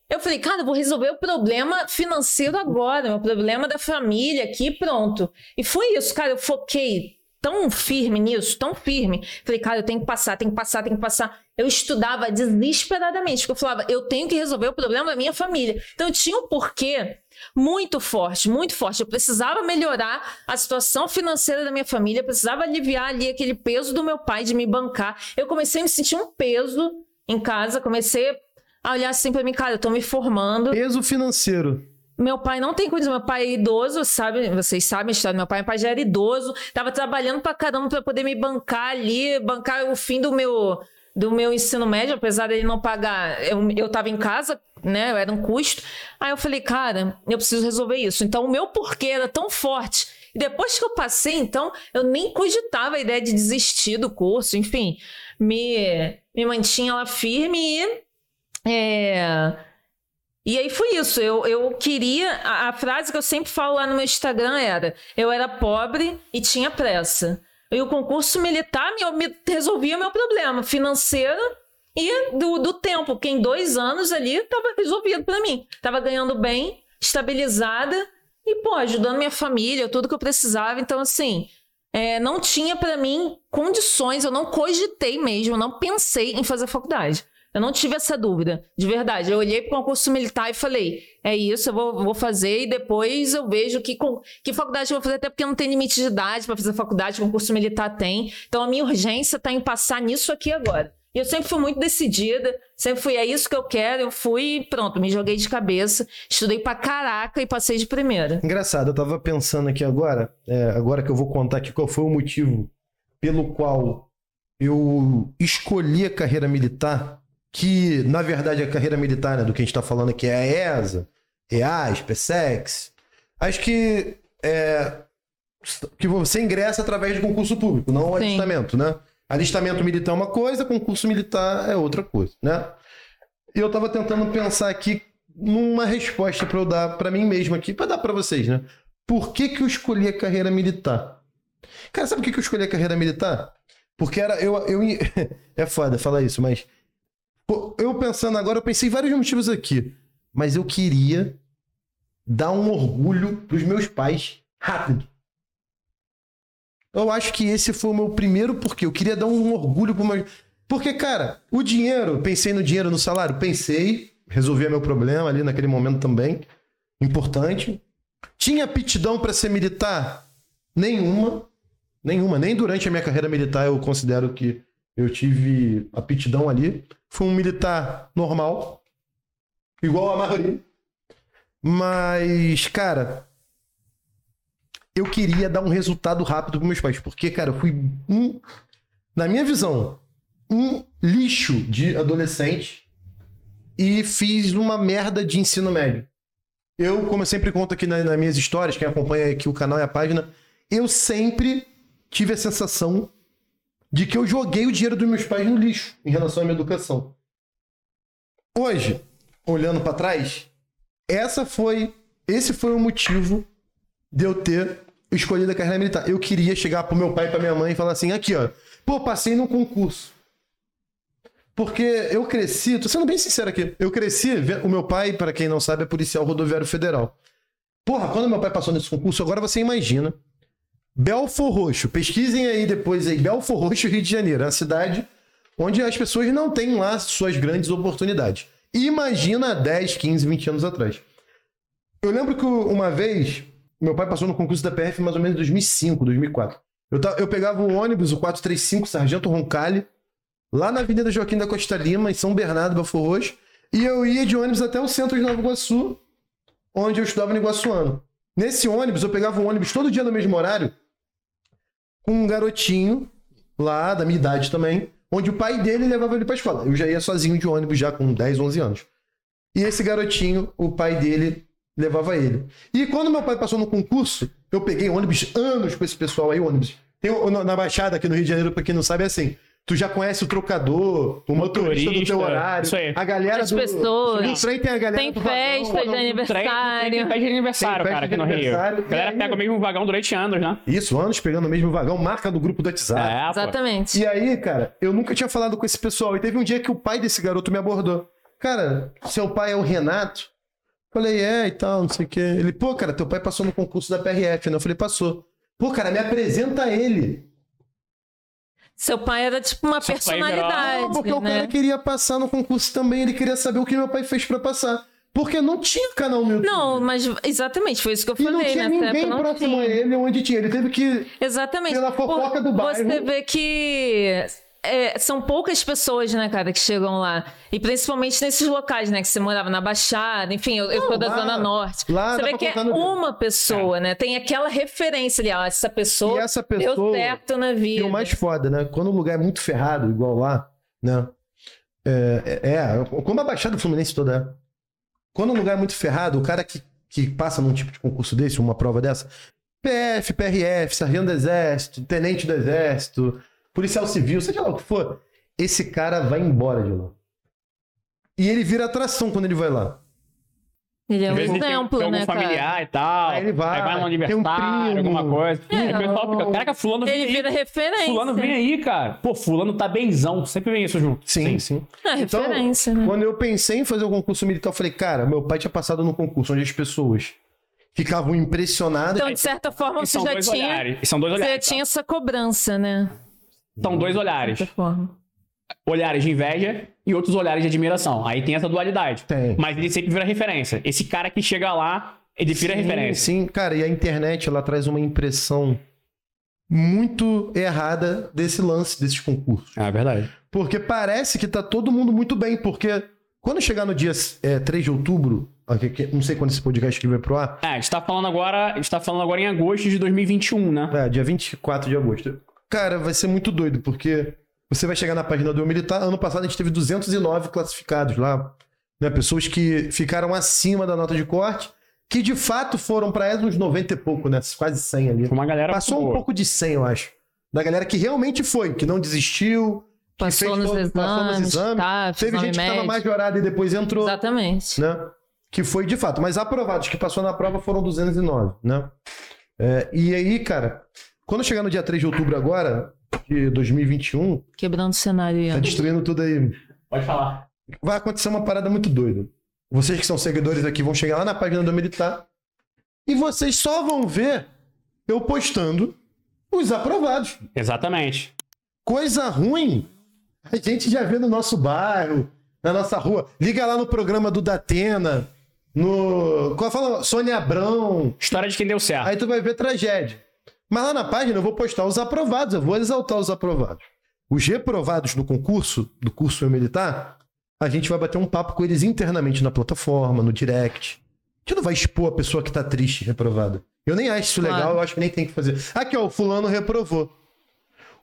eu falei, cara, eu vou resolver o problema financeiro agora, meu problema da família aqui, pronto. E foi isso, cara, eu foquei tão firme nisso, tão firme. Falei, cara, eu tenho que passar, tenho que passar, tenho que passar. Eu estudava desesperadamente, porque eu falava, eu tenho que resolver o problema da minha família. Então eu tinha um porquê muito forte, muito forte. Eu precisava melhorar a situação financeira da minha família, precisava aliviar ali aquele peso do meu pai de me bancar. Eu comecei a me sentir um peso em casa, comecei a olhar assim pra mim, cara, eu tô me formando. Peso financeiro. Meu pai não tem condição, meu pai é idoso, sabe? Vocês sabem a história do meu pai. Meu pai já era idoso, tava trabalhando pra caramba pra poder me bancar ali, bancar o fim do meu do meu ensino médio, apesar dele não pagar, eu, eu tava em casa, né? Era um custo. Aí eu falei, cara, eu preciso resolver isso. Então o meu porquê era tão forte. E depois que eu passei, então, eu nem cogitava a ideia de desistir do curso, enfim, me, me mantinha lá firme e é, e aí foi isso. Eu, eu queria. A, a frase que eu sempre falo lá no meu Instagram era: eu era pobre e tinha pressa. E o concurso militar me, me resolvia o meu problema financeiro e do, do tempo, porque em dois anos ali estava resolvido para mim. Estava ganhando bem, estabilizada e, pô, ajudando minha família, tudo que eu precisava. Então, assim. é, não tinha para mim condições, eu não cogitei mesmo, eu não pensei em fazer faculdade. Eu não tive essa dúvida, de verdade. Eu olhei para o concurso militar e falei: é isso, eu vou, vou fazer e depois eu vejo que, que faculdade eu vou fazer, até porque não tem limite de idade para fazer faculdade, concurso militar tem. Então a minha urgência está em passar nisso aqui agora. E eu sempre fui muito decidida, sempre fui, é isso que eu quero. Eu fui pronto, me joguei de cabeça, estudei pra caraca e passei de primeira. Engraçado, eu tava pensando aqui agora, é, agora que eu vou contar aqui qual foi o motivo pelo qual eu escolhi a carreira militar, que na verdade a carreira militar, né, do que a gente tá falando aqui é a ESA, EAS, PSEX. Acho que é, que você ingressa através de concurso público, não Sim. alistamento, né? Alistamento militar é uma coisa, concurso militar é outra coisa, né? E eu tava tentando pensar aqui numa resposta pra eu dar pra mim mesmo aqui, pra dar pra vocês, né? Por que que eu escolhi a carreira militar? Cara, sabe por que que eu escolhi a carreira militar? Porque era eu eu é foda falar isso, mas eu pensando agora, eu pensei vários motivos aqui, mas eu queria dar um orgulho pros meus pais rápido. Eu acho que esse foi o meu primeiro porque eu queria dar um orgulho pro meu porque, cara, o dinheiro, pensei no dinheiro, no salário, pensei, resolvia meu problema ali naquele momento também, importante. Tinha aptidão para ser militar? Nenhuma, nenhuma. Nem durante a minha carreira militar eu considero que eu tive aptidão ali. Fui um militar normal, igual a maioria. Mas, cara, eu queria dar um resultado rápido para meus pais, porque, cara, eu fui um, na minha visão, um lixo de adolescente e fiz uma merda de ensino médio. Eu, como eu sempre conto aqui na- nas minhas histórias, quem acompanha aqui o canal e a página, eu sempre tive a sensação de que eu joguei o dinheiro dos meus pais no lixo em relação à minha educação. Hoje, olhando pra trás, essa foi, esse foi o motivo de eu ter escolhido a carreira militar. Eu queria chegar pro meu pai e pra minha mãe e falar assim, aqui ó, pô, passei num concurso. Porque eu cresci, tô sendo bem sincero aqui, eu cresci, o meu pai, para quem não sabe, é policial rodoviário federal. Porra, quando meu pai passou nesse concurso, agora você imagina. Belfor Roxo, pesquisem aí depois aí, Belfor Roxo, Rio de Janeiro, é uma cidade onde as pessoas não têm lá suas grandes oportunidades. Imagina há 10, 15, 20 anos atrás. Eu lembro que uma vez, meu pai passou no concurso da PF mais ou menos em 2005, 2004. Eu, ta- eu pegava um ônibus, o 435 Sargento Roncalli, lá na Avenida Joaquim da Costa Lima, em São Bernardo, Belfor Roxo, e eu ia de ônibus até o centro de Nova Iguaçu, onde eu estudava no Iguaçuano. Nesse ônibus, eu pegava um ônibus todo dia no mesmo horário, com um garotinho lá, da minha idade também, onde o pai dele levava ele pra escola. Eu já ia sozinho de ônibus, já com 10, 11 anos. E esse garotinho, o pai dele levava ele. E quando meu pai passou no concurso, eu peguei ônibus anos com esse pessoal aí, ônibus. Tem, na Baixada aqui no Rio de Janeiro, pra quem não sabe, é assim. Tu já conhece o trocador, o motorista, do teu Motorista, horário. isso aí. A galera As do, pessoas. do trem tem a galera Tem do vagão, festa de não, Trem, aniversário. tem festa de aniversário, Tem festa cara, aqui de no Rio. A galera aí- pega o mesmo vagão durante anos, né? Isso, anos pegando o mesmo vagão, marca do grupo do WhatsApp. É. Exatamente. E aí, cara, eu nunca tinha falado com esse pessoal. E teve um dia que o pai desse garoto me abordou. Cara, seu pai é o Renato? Falei, é e tal, não sei o quê. Ele, pô, cara, teu pai passou no concurso da PRF, né? Eu falei, passou. Pô, cara, me apresenta a ele. Seu pai era tipo uma Seu personalidade, Não, porque o né? cara queria passar no concurso também, ele queria saber o que meu pai fez pra passar. Porque não tinha canal no YouTube. Não, mas exatamente, foi isso que eu E não falei, tinha nessa ninguém época próximo a tinha. ele onde tinha. Ele teve que. Exatamente. Pela fofoca do Você bairro. vê que é, são poucas pessoas, né, cara, que chegam lá. E principalmente nesses locais, né? Que você morava na Baixada, enfim, eu, eu sou da lá- Zona Norte. lá você vê que é uma pessoa, né? Tem aquela referência ali, ó, essa pessoa, E essa deu pessoa. certo na E vida. o mais foda, né? Quando o lugar é muito ferrado, igual lá, né? É, é, é, como a Baixada Fluminense toda é. Quando o lugar é muito ferrado, o cara que, que passa num tipo de concurso desse, uma prova dessa, PF, PRF, Sargento do Exército, Tenente do Exército, Policial Civil, seja lá o que for, esse cara vai embora de lá. E ele vira atração quando ele vai lá. Ele é um vezes tem, exemplo, tem algum né, cara? familiar e tal. Aí ele vai, vai no tem um aniversário, primo. alguma coisa. É. Aí o pessoal fica, caraca, fulano vem Ele aí. vira referência. Fulano vem aí, cara. Pô, fulano tá benzão. Sempre vem isso junto. Sim, sim. É Então, referência, né? Quando eu pensei em fazer o concurso militar, eu falei, cara, meu pai tinha passado no concurso onde as pessoas ficavam impressionadas. Então, de certa forma, você já tinha, olhares. São dois você já olhares. tá? tinha essa cobrança, né? São dois De olhares. Olhares de inveja e outros olhares de admiração. Aí tem essa dualidade. Tem. Mas ele sempre vira referência. Esse cara que chega lá, ele vira Sim, referência. Sim, cara, e a internet ela traz uma impressão muito errada desse lance, desses concursos. É verdade. Porque parece que tá todo mundo muito bem, porque quando chegar no dia é, 3 de outubro, que- não sei quando esse podcast aqui vai pro ar, É, a gente tá falando agora, a gente tá falando agora em agosto de 2021, né? é, dia 24 de agosto. Cara, vai ser muito doido, porque você vai chegar na página do Militar, ano passado a gente teve 209 classificados lá, né, pessoas que ficaram acima da nota de corte, que de fato foram pra essa uns 90 e pouco, né, quase 100 ali. Uma galera Passou um boa. pouco de 100, eu acho. Da galera que realmente foi, que não desistiu, Passou fez nos todo- exames, passou nos exames, tá, Teve exame gente que estava majorada e depois entrou, Exatamente. né? Que foi de fato. Mas aprovados que passou na prova foram 209, né? É, e aí, cara, quando chegar no dia 3 de outubro agora, de 2021, Quebrando o cenário aí. tá destruindo tudo aí. Pode falar. Vai acontecer uma parada muito doida. Vocês que são seguidores aqui vão chegar lá na página do Militar e vocês só vão ver eu postando os aprovados. Exatamente. Coisa ruim, a gente já vê no nosso bairro, na nossa rua. Liga lá no programa do Datena, no. Qual fala? Sônia Abrão. História de quem deu certo. Aí tu vai ver tragédia. Mas lá na página eu vou postar os aprovados, eu vou exaltar os aprovados. Os reprovados no concurso, do curso militar, a gente vai bater um papo com eles internamente na plataforma, no direct. A gente não vai expor a pessoa que tá triste reprovada. Eu nem acho isso legal, Claro. eu acho que nem tem que fazer. Aqui, ó, o fulano reprovou.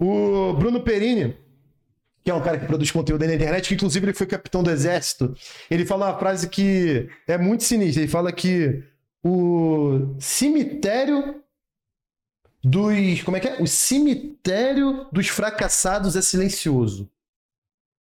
O Bruno Perini, que é um cara que produz conteúdo na internet, que inclusive ele foi capitão do exército, ele fala uma frase que é muito sinistra. Ele fala que o cemitério dos. Como é que é? O cemitério dos fracassados é silencioso.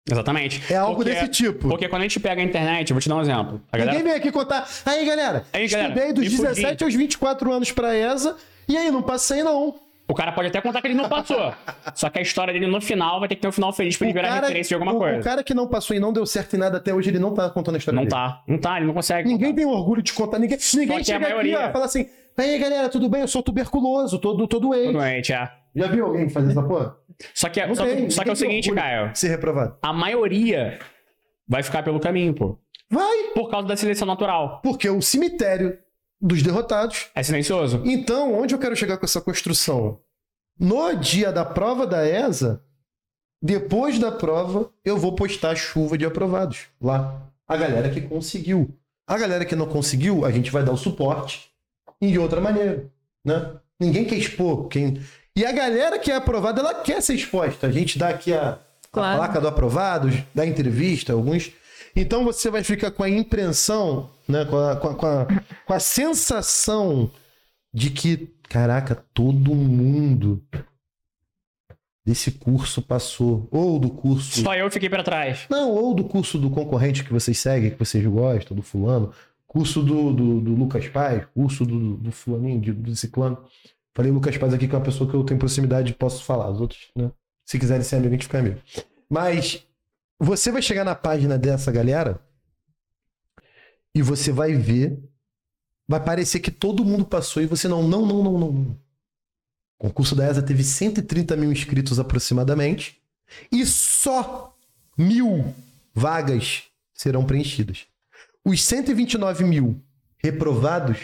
Exatamente. É algo Porque- desse tipo. Porque quando a gente pega a internet, eu vou te dar um exemplo. A galera... Ninguém vem aqui contar. Aí, galera, Aí, galera, estudei dos me fudi. 17 aos 24 anos pra ESA, e aí, não passei, não. O cara pode até contar que ele não passou. Só que a história dele no final vai ter que ter um final feliz pra ele virar referência de alguma o- coisa. o cara que não passou e não deu certo em nada até hoje, ele não tá contando a história Não dele. tá. Não tá, ele não consegue. Ninguém tem orgulho de contar. Ninguém, ninguém que a chega maioria- aqui ó, fala assim: aí galera, tudo bem? Eu sou tuberculoso, tô, tô Tô doente. doente, é. Já viu alguém fazer essa porra? Só que, Não só, tem, só que é o seguinte, Caio. Ser reprovado. A maioria vai ficar pelo caminho, pô. Vai, Por causa da seleção natural. porque o cemitério dos derrotados. É silencioso? Então, onde eu quero chegar com essa construção? No dia da prova da ESA, depois da prova, eu vou postar chuva de aprovados lá. A galera que conseguiu. A galera que não conseguiu, a gente vai dar o suporte e de outra maneira, né? Ninguém quer expor quem. E a galera que é aprovada, ela quer ser exposta. A gente dá aqui a, a Claro. placa do aprovado, dá entrevista, alguns. Então você vai ficar com a impressão, né? Com a, com a, com a, com a sensação de que, caraca, todo mundo desse curso passou. Ou do curso. Só eu fiquei pra trás. Não, ou do curso do concorrente que vocês seguem, que vocês gostam, do fulano, curso do, do, do Lucas Paz, curso do, do fulaninho, de- do ciclano. Falei Lucas Paz aqui, que é uma pessoa que eu tenho proximidade e posso falar. Os outros, né? Se quiserem ser amigo, a gente fica amigo. Mas você vai chegar na página dessa galera e você vai ver, vai parecer que todo mundo passou e você não, não, não, não. não. O concurso da ESA teve 130 mil inscritos aproximadamente e só mil vagas serão preenchidas. Os 129 mil reprovados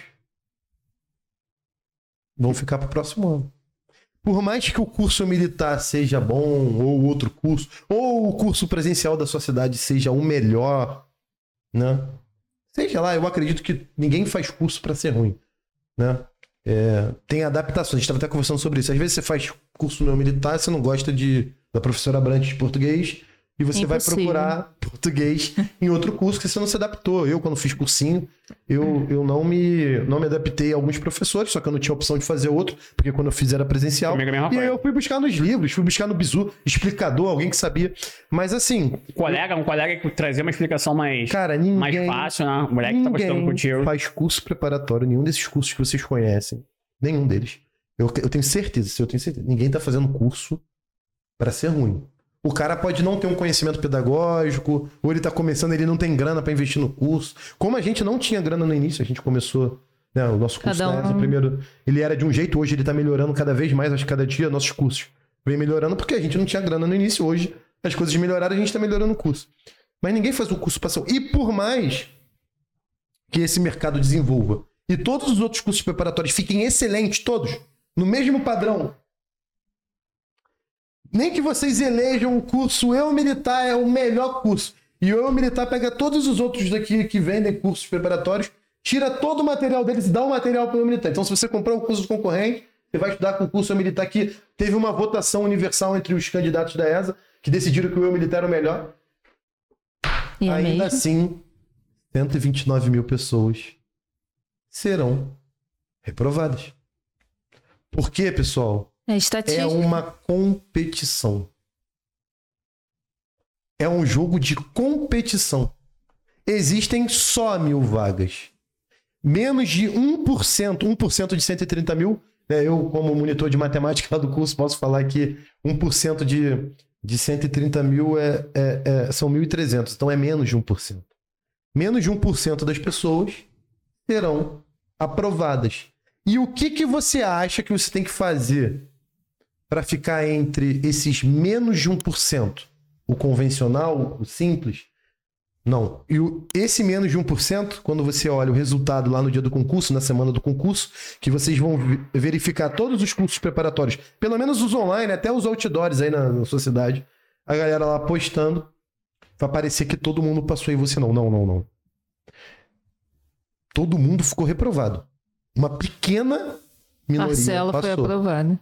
vão ficar para o próximo ano. Por mais que o curso militar seja bom, ou outro curso, ou o curso presencial da sua cidade seja o melhor, né? Seja lá, eu acredito que ninguém faz curso para ser ruim, né? É, tem adaptações, a gente estava até conversando sobre isso. Às vezes você faz curso no militar, você não gosta de, da professora Brandt de português, e você vai procurar português em outro curso que você não se adaptou. Eu, quando fiz cursinho, eu, eu não, me, não me adaptei a alguns professores, só que eu não tinha opção de fazer outro, porque quando eu fiz era presencial. Comigo é a mesma E aí eu fui buscar nos livros, fui buscar no bizu, explicador, alguém que sabia. Mas assim, Um colega, um colega que trazia uma explicação mais, cara, ninguém. mais fácil, né? O moleque que tá gostando Ninguém contigo. faz curso preparatório, nenhum desses cursos que vocês conhecem. Nenhum deles. Eu, eu tenho certeza, eu tenho certeza. Ninguém tá fazendo curso para ser ruim. O cara pode não ter um conhecimento pedagógico, ou ele tá começando, ele não tem grana para investir no curso. Como a gente não tinha grana no início, a gente começou, né, o nosso curso Cada um. primeiro, ele era de um jeito, hoje ele tá melhorando cada vez mais, acho que cada dia nossos cursos vem melhorando, porque a gente não tinha grana no início, hoje as coisas melhoraram, a gente tá melhorando o curso. Mas ninguém faz o curso para ser. E por mais que esse mercado desenvolva e todos os outros cursos preparatórios fiquem excelentes, todos, no mesmo padrão. Nem que vocês elejam o curso Eu Militar é o melhor curso. E o Eu Militar pega todos os outros daqui que vendem cursos preparatórios, tira todo o material deles e dá o material para o Eu Militar. Então, se você comprar o curso do concorrente, você vai estudar com o curso Eu Militar que teve uma votação universal entre os candidatos da ESA, que decidiram que o Eu Militar era o melhor. E é Ainda mesmo? assim, 129 mil pessoas serão reprovadas. Por quê, pessoal? É É estatística. uma competição. é um jogo de competição. Existem só mil vagas. Menos de 1%, 1% de 130 mil. Né? Eu, como monitor de matemática do curso, posso falar que 1% de, de 130 mil é, é, é, são 1.300. Então é menos de 1%. Menos de 1% das pessoas serão aprovadas. E o que, que você acha que você tem que fazer para ficar entre esses menos de 1%? O convencional, o simples, não. E esse menos de 1%, quando você olha o resultado lá no dia do concurso, na semana do concurso, que vocês vão verificar todos os cursos preparatórios, pelo menos os online, até os outdoors aí na, na sua cidade, a galera lá postando, vai parecer que todo mundo passou e você não. Não, não, não. Todo mundo ficou reprovado. Uma pequena minoria Marcelo passou. foi aprovado.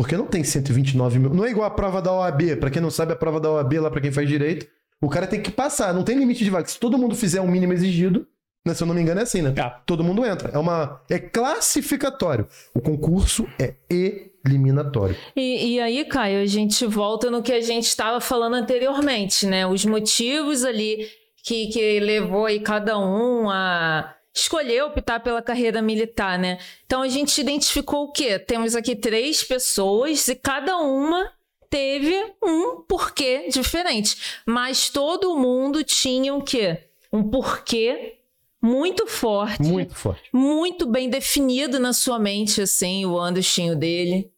Porque não tem 129 mil. Não é igual a prova da OAB. Para quem não sabe, a prova da OAB lá para quem faz direito o cara tem que passar, não tem limite de vaga. Se todo mundo fizer o um mínimo exigido, né, se eu não me engano, é assim, né? Tá. Todo mundo entra. É uma. É classificatório. O concurso é eliminatório. E, e aí, Caio, a gente volta no que a gente estava falando anteriormente, né? Os motivos ali que, que levou aí cada um a escolher optar pela carreira militar, né? Então a gente identificou o quê? Temos aqui três pessoas e cada uma teve um porquê diferente. Mas todo mundo tinha o quê? Um porquê muito forte. Muito forte. Muito bem definido na sua mente, assim. O Anderson tinha o dele.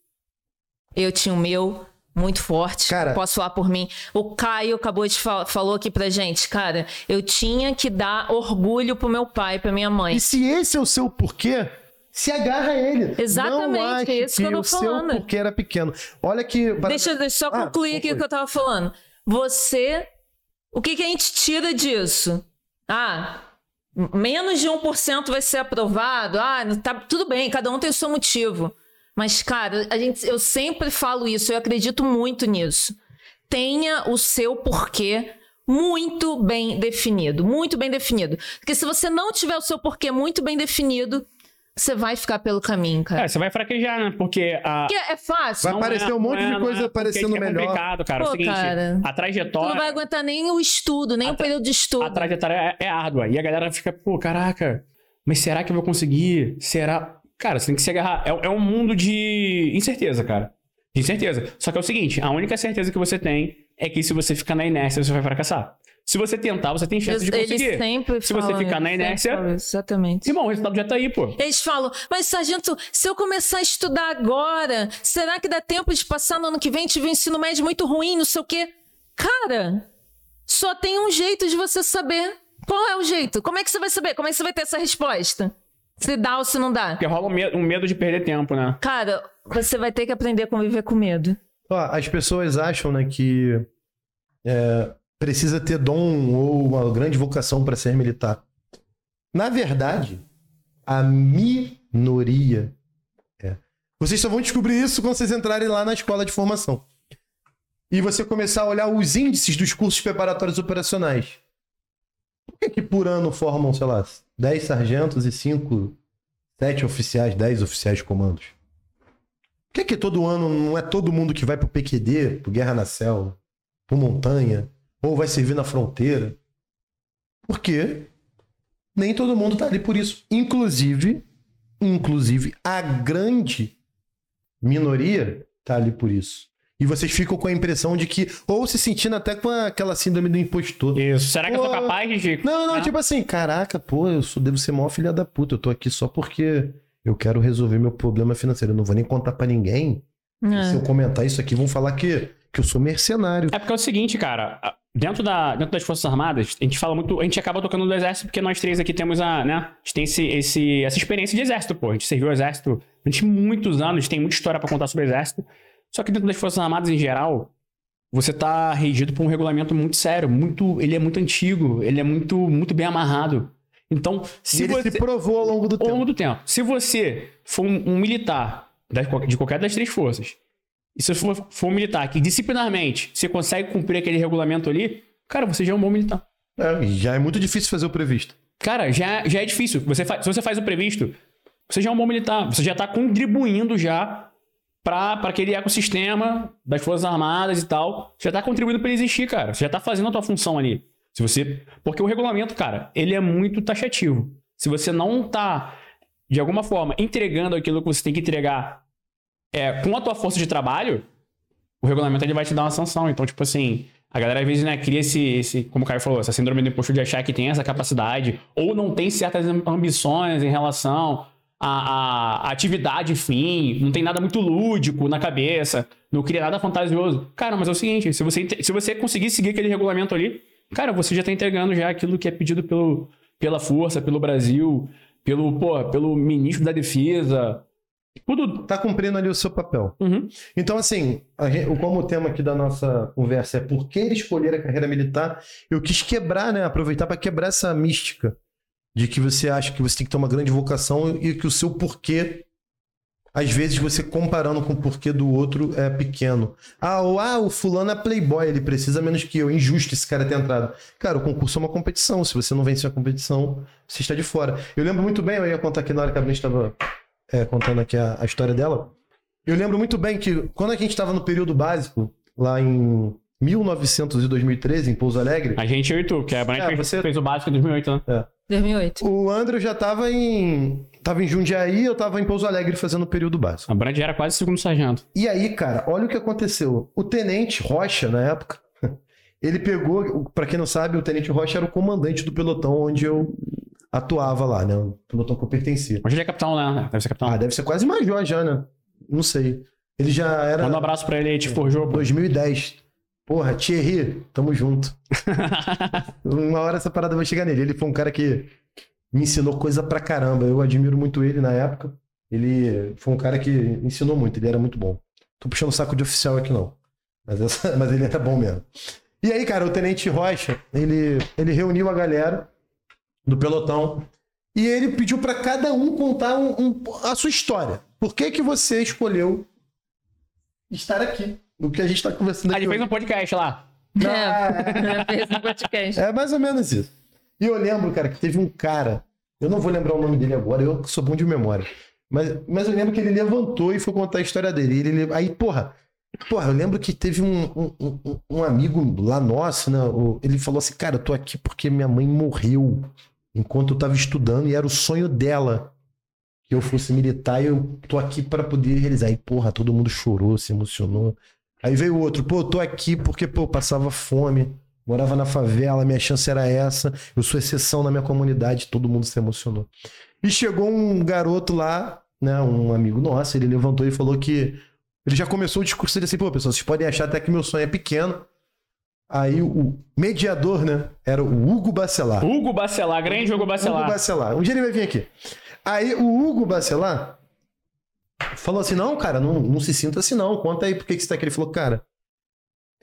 Eu tinha o meu. Muito forte. Cara, Posso falar por mim. O Caio acabou de falar, falou aqui pra gente, cara, eu tinha que dar orgulho pro meu pai, pra minha mãe. E se esse é o seu porquê, se agarra a ele. Exatamente, não ache é isso que eu tô o falando. Seu porque era pequeno. Olha que. Deixa, deixa eu só Ah, concluir aqui o que eu tava falando. Você. O que, que a gente tira disso? Ah, menos de 1% vai ser aprovado. Ah, tá tudo bem, cada um tem o seu motivo. Mas, cara, a gente, eu sempre falo isso, eu acredito muito nisso. Tenha o seu porquê muito bem definido. Muito bem definido. Porque se você não tiver o seu porquê muito bem definido, você vai ficar pelo caminho, cara. É, você vai fraquejar, né? Porque a. Porque é fácil. Vai aparecer é- um monte é- de não coisa é- aparecendo é melhor. complicado, cara. Pô, é o seguinte, cara, a Tu trajetória. não vai aguentar nem o estudo, nem o período de estudo. A trajetória é, é árdua. E a galera fica, pô, caraca, mas será que eu vou conseguir? Será? Cara, você tem que se agarrar. É, é um mundo de incerteza, cara. De incerteza. Só que é o seguinte: a única certeza que você tem é que se você ficar na inércia, você vai fracassar. Se você tentar, você tem chance de Eles conseguir. sempre Se você ficar na inércia- Exatamente. Irmão, o resultado já tá aí, pô. Eles falam, mas sargento, se eu começar a estudar agora, será que dá tempo de passar no ano que vem? Tive um ensino médio muito ruim, não sei o quê. Cara, só tem um jeito de você saber. Qual é o jeito? Como é que você vai saber? Como é que você vai ter essa resposta? Se dá ou se não dá? Porque rola um medo, um medo de perder tempo, né? Cara, você vai ter que aprender a conviver com medo. Ó, as pessoas acham, né, que é, precisa ter dom ou uma grande vocação para ser militar. Na verdade, a minoria é. Vocês só vão descobrir isso quando vocês entrarem lá na escola de formação. E você começar a olhar os índices dos cursos preparatórios operacionais. Que, por ano formam, sei lá, 10 sargentos e 5, 7 oficiais, 10 oficiais de comandos? Por que, que todo ano não é todo mundo que vai pro PQD, pro Guerra na Selva, pro Montanha, ou vai servir na fronteira? Porque nem todo mundo tá ali por isso. Inclusive, inclusive, a grande minoria tá ali por isso. E vocês ficam com a impressão de que, ou se sentindo até com aquela síndrome do impostor. Isso. Será que eu Pô, sou capaz de. Não, não, né? tipo assim, caraca, pô, eu sou, devo ser maior filha da puta. Eu tô aqui só porque eu quero resolver meu problema financeiro. Eu não vou nem contar pra ninguém. Se eu comentar isso aqui, vão falar que, que eu sou mercenário. É porque é o seguinte, cara. Dentro, da, dentro das Forças Armadas, a gente fala muito. A gente acaba tocando no exército porque nós três aqui temos a. né? A gente tem esse, esse, essa experiência de exército, pô. A gente serviu o exército durante muitos anos, a gente tem muita história pra contar sobre o exército. Só que dentro das Forças Armadas em geral, você tá regido por um regulamento muito sério, muito. Ele é muito antigo, ele é muito, muito bem amarrado. Então, Se ele você. se provou ao longo do ao tempo. longo do tempo. Se você for um, um militar das- de qualquer das três forças, e se você for, for um militar que disciplinarmente você consegue cumprir aquele regulamento ali, cara, você já é um bom militar. É, já é muito difícil fazer o previsto. Cara, já, já é difícil. Você fa- se você faz o previsto, você já é um bom militar. Você já tá contribuindo já para aquele ecossistema das Forças Armadas e tal. Você já tá contribuindo para ele existir, cara. Você já tá fazendo a tua função ali. Se você, porque o regulamento, cara, ele é muito taxativo. Se você não tá de alguma forma entregando aquilo que você tem que entregar é, com a tua força de trabalho, o regulamento ele vai te dar uma sanção. Então, tipo assim, a galera às vezes né, cria esse, esse, como o Caio falou, essa síndrome do imposto de achar que tem essa capacidade, ou não tem certas ambições em relação à, à atividade fim, não tem nada muito lúdico na cabeça, não cria nada fantasioso. Cara, mas é o seguinte, se você, se você conseguir seguir aquele regulamento ali, cara, você já tá entregando já aquilo que é pedido pelo, pela força, pelo Brasil, pelo, pô, pelo ministro da defesa, tudo. Tá cumprindo ali o seu papel. Uhum. Então, assim, gente, como o tema aqui da nossa conversa é por que escolher a carreira militar, eu quis quebrar, né? Aproveitar para quebrar essa mística de que você acha que você tem que ter uma grande vocação e que o seu porquê, às vezes você comparando com o porquê do outro é pequeno. Ah, o, ah, o fulano é playboy, ele precisa menos que eu. Injusto esse cara ter entrado. Cara, o concurso é uma competição. Se você não vence a competição, você está de fora. Eu lembro muito bem, eu ia contar aqui na hora que a Bruna estava é, contando aqui a, a, história dela. Eu lembro muito bem que quando a gente estava no período básico, lá em 1900 e 2013, em Pouso Alegre. A gente, e tu, que a Brand é, você... fez o básico em 2008, né? É. 2008. O André já estava em. Tava em Jundiaí, eu estava em Pouso Alegre fazendo o período básico. A Brand era quase segundo sargento. E aí, cara, olha o que aconteceu. O tenente Rocha, na época, ele pegou. para quem não sabe, o tenente Rocha era o comandante do pelotão onde eu atuava lá, né? O pelotão que eu pertencia. Hoje ele é capitão, né? Deve ser capitão. Ah, deve ser quase major já, né? Não sei. Ele já era. Manda um abraço pra ele aí, te forjou. 2010. Porra, Thierry, tamo junto. Uma hora essa parada vai chegar nele. Ele foi um cara que me ensinou coisa pra caramba. Eu admiro muito ele na época. Ele foi um cara que ensinou muito, ele era muito bom. Tô puxando o saco de oficial aqui não. Mas, essa... Mas ele era bom mesmo. E aí, cara, o Tenente Rocha, ele, ele reuniu a galera do pelotão. E ele pediu para cada um contar um, um, a sua história. Por que, que você escolheu estar aqui? No que a gente está conversando aqui. Ah, ele fez um podcast lá. É, fez um podcast. É mais ou menos isso. E eu lembro, cara, que teve um cara. Eu não vou lembrar o nome dele agora, eu sou bom de memória. Mas, mas eu lembro que ele levantou e foi contar a história dele. Ele, aí, porra, porra, eu lembro que teve um, um, um, um amigo lá nosso, né? Ele falou assim: Cara, eu tô aqui porque minha mãe morreu enquanto eu estava estudando e era o sonho dela que eu fosse militar e eu tô aqui para poder realizar. E porra, todo mundo chorou, se emocionou. Aí veio outro, pô, eu tô aqui porque, pô, passava fome, morava na favela, minha chance era essa, eu sou exceção na minha comunidade, todo mundo se emocionou. E chegou um garoto lá, né, um amigo nosso, ele levantou e falou que ele já começou o discurso dele assim, pô, pessoal, vocês podem achar até que meu sonho é pequeno, Aí o mediador, né? Era o Hugo Bacelar. Hugo Bacelar, grande Hugo Bacelar. Hugo Bacelar. Um dia ele vai vir aqui. Aí o Hugo Bacelar falou assim: não, cara, não, não se sinta assim, não. Conta aí por que, que você tá aqui. Ele falou, cara,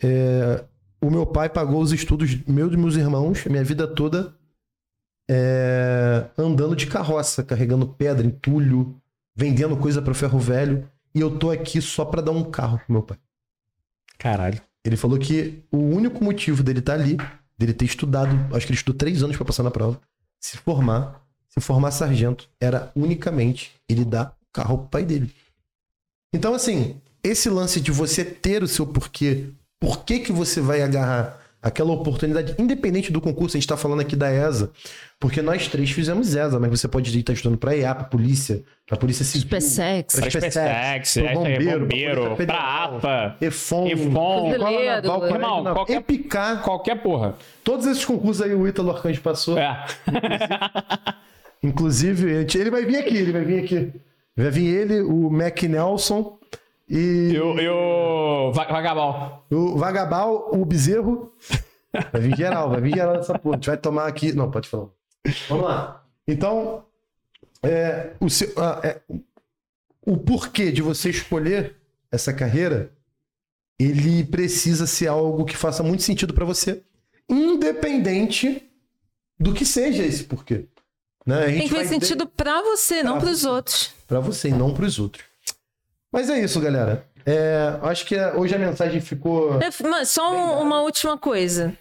é, o meu pai pagou os estudos meus e meus irmãos, minha vida toda, é, andando de carroça, carregando pedra, entulho, vendendo coisa para ferro velho. E eu tô aqui só para dar um carro pro meu pai. Caralho. Ele falou que o único motivo dele estar tá ali, dele ter estudado, acho que ele estudou três anos para passar na prova, se formar, se formar sargento, era unicamente ele dar o carro pro pai dele. Então, assim, esse lance de você ter o seu porquê, por que, que você vai agarrar aquela oportunidade, independente do concurso, a gente está falando aqui da ESA, porque nós três fizemos ESA, mas você pode estar estudando para EA, para polícia, para polícia civil, SpaceX, para SpaceX, para bombeiro, bombeiro para APA, EFON, EFON, Irmão, qualquer, EPICAR, qualquer porra. Todos esses concursos aí o Ítalo Arcanjo passou. É. Inclusive, ele vai vir aqui, ele vai vir aqui. Vai vir ele, o Mac Nelson, e, e, o, e o Vagabal. O Vagabal, o Bezerro. Vai vir geral, vai vir geral nessa porra. A gente vai tomar aqui. Não, pode falar. Vamos lá. Então, é, o, seu, ah, é, o porquê de você escolher essa carreira, ele precisa ser algo que faça muito sentido para você, independente do que seja esse porquê. Né? Tem que fazer sentido de... para você, não para os outros. Para você e não para os outros. Mas é isso, galera. É, acho que hoje a mensagem ficou. É, mas só um, uma última coisa.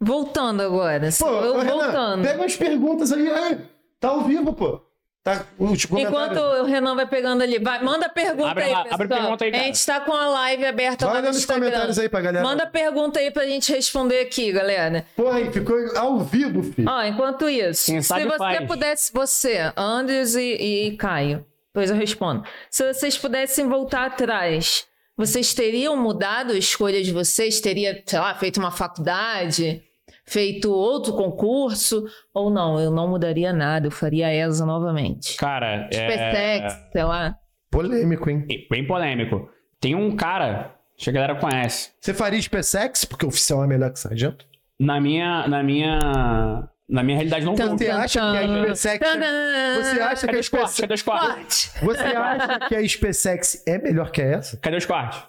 Voltando agora. Pô, eu Renan, voltando. Pega umas perguntas aí. É, tá ao vivo, pô. Tá. Enquanto o Renan vai pegando ali, vai, manda pergunta Abre aí, pessoal. abre pergunta aí, cara. A gente tá com a live aberta Vai lá no olhando os Instagram. comentários aí pra galera. Manda pergunta aí pra gente responder aqui, galera. Porra, aí, ficou ao vivo, filho. Ó, enquanto isso, Quem sabe se você faz. pudesse, você, Andres e, e Caio, depois eu respondo. Se vocês pudessem voltar atrás, vocês teriam mudado a escolha de vocês? Teria, sei lá, feito uma faculdade, feito outro concurso? Ou não, eu não mudaria nada, eu faria a ESA novamente. Cara, é... SpaceX, sei lá. Polêmico, hein? bem polêmico. Tem um cara, acho que a galera conhece, Você faria SpaceX, porque o oficial é melhor que sargento? na minha, na minha, na minha realidade não Tum, conta. Você acha que a SpaceX... Tadã! Você acha que a? SpaceX... Cadê os? Corte. Você acha que a SpaceX é melhor que essa? Cadê os cortes?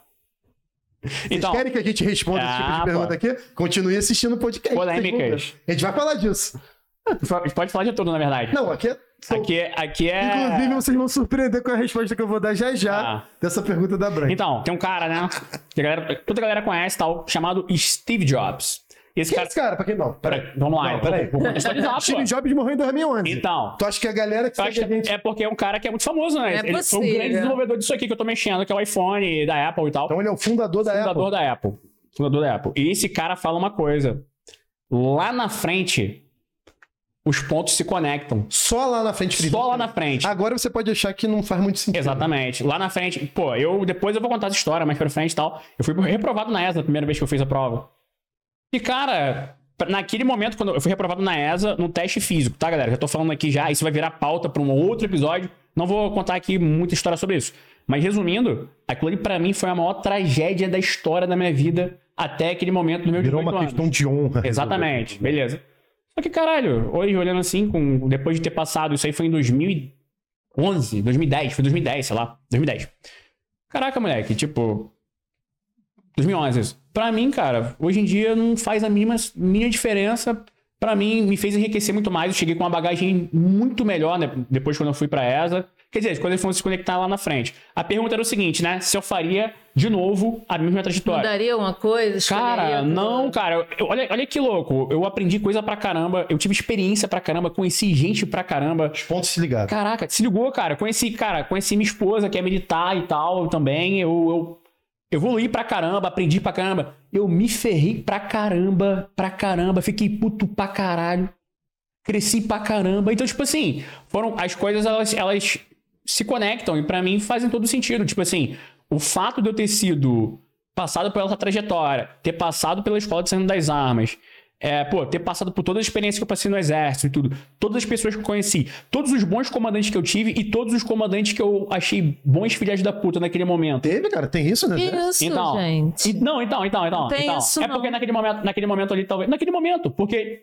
Vocês Então, querem que a gente responda esse tipo Ah, de pergunta pô. aqui? Continue assistindo o podcast. Polêmicas. A gente vai falar disso. a gente pode falar de tudo, na verdade. Não, aqui é... Aqui, é- aqui é... Inclusive, vocês vão surpreender com a resposta que eu vou dar já já Ah. dessa pergunta da Branca. Então, tem um cara, né? Que a galera, toda a galera conhece, tal, chamado Steve Jobs. Esse é cara... esse cara? Pra quem não? Peraí, vamos lá. Não, eu peraí. Vou contextualizar, pô. Steve Jobs morreu em 2011. Então, Tu acha que a galera que segue a gente... é porque é um cara que é muito famoso, né? É ele foi o possível. grande desenvolvedor disso aqui que eu tô mexendo, que é o iPhone da Apple e tal. Então ele é o fundador da fundador Apple. da Apple. Fundador da Apple. E esse cara fala uma coisa. Lá na frente, os pontos se conectam. Só lá na frente. Felipe. Só lá na frente. Agora você pode achar que não faz muito sentido. Exatamente. Lá na frente, pô, eu depois eu vou contar essa história mais pra frente e tal. Eu fui reprovado na ESA a primeira vez que eu fiz a prova. E, cara, naquele momento, quando eu fui reprovado na ESA, no teste físico, tá, galera? Já tô falando aqui já, isso vai virar pauta pra um outro episódio. Não vou contar aqui muita história sobre isso. Mas resumindo, aquilo ali pra mim foi a maior tragédia da história da minha vida até aquele momento do meu Virou 18 uma anos. questão de honra. Exatamente, beleza. Só que, caralho, hoje olhando assim, com, depois de ter passado, isso aí foi em 2011, 2010, foi 2010, sei lá, 2010. Caraca, moleque, tipo. 2011. isso. Pra mim, cara, hoje em dia não faz a mínima, mínima diferença. Pra mim, me fez enriquecer muito mais. Eu cheguei com uma bagagem muito melhor, né? Depois, quando eu fui pra ESA. Quer dizer, quando eles foram se conectar lá na frente. A pergunta era o seguinte, né? Se eu faria de novo a mesma trajetória. Mudaria uma coisa? Cara, não, cara. eu- olha, olha que louco. Eu aprendi coisa pra caramba. Eu tive experiência pra caramba. Conheci gente pra caramba. Os pontos se ligaram. Caraca, se ligou, cara. Conheci, cara, conheci minha esposa, que é militar e tal também. Eu, eu evoluí pra caramba, aprendi pra caramba. Eu me ferrei pra caramba, pra caramba. Fiquei puto pra caralho. Cresci pra caramba. Então, tipo assim, foram as coisas, elas, elas se conectam e pra mim fazem todo sentido. Tipo assim, o fato de eu ter sido passado por essa trajetória, ter passado pela escola de Sargento das Armas, é, pô, ter passado por toda a experiência que eu passei no exército e tudo, todas as pessoas que eu conheci, todos os bons comandantes que eu tive e todos os comandantes que eu achei bons filhos da puta naquele momento. Teve, cara? Tem isso, né? Isso, Então, gente. E- não, então, então, então. Tem então. isso, é não. porque naquele momento, naquele momento ali, talvez. Naquele momento, porque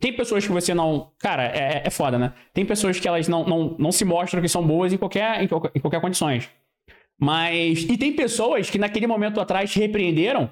tem pessoas que você não. Cara, é, é foda, né? Tem pessoas que elas não, não, não se mostram que são boas em qualquer, em qualquer, em qualquer condições. Mas. E tem pessoas que naquele momento atrás te repreenderam.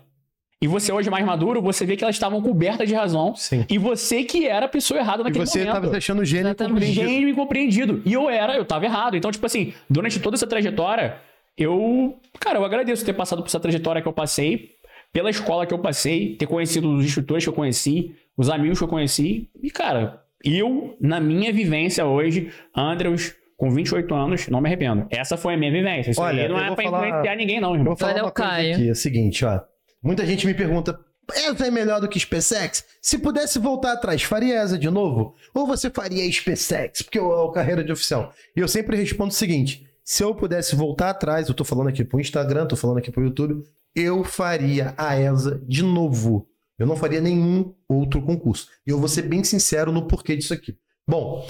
E você hoje mais maduro, você vê que elas estavam cobertas de razão. Sim. E você que era a pessoa errada E naquele você momento. tava se achando gênio e Exatamente. compreendido. Gênio incompreendido. E eu era, eu tava errado. Então, tipo assim, durante toda essa trajetória, eu. Cara, eu agradeço ter passado por essa trajetória que eu passei, pela escola que eu passei, ter conhecido os instrutores que eu conheci, os amigos que eu conheci. E, cara, eu, na minha vivência hoje, Andrews, com 28 anos, não me arrependo. Essa foi a minha vivência. Isso Olha, aí não eu é pra falar- influenciar ninguém, não, Eu irmão. vou falar Olha uma o coisa Caio. aqui, é o seguinte, ó. Muita gente me pergunta, essa é melhor do que SpaceX? Se pudesse voltar atrás, faria essa de novo? Ou você faria SpaceX? Porque é a carreira de oficial. E eu sempre respondo o seguinte, se eu pudesse voltar atrás, eu tô falando aqui pro Instagram, tô falando aqui pro YouTube, eu faria a ESA de novo. Eu não faria nenhum outro concurso. E eu vou ser bem sincero no porquê disso aqui. Bom,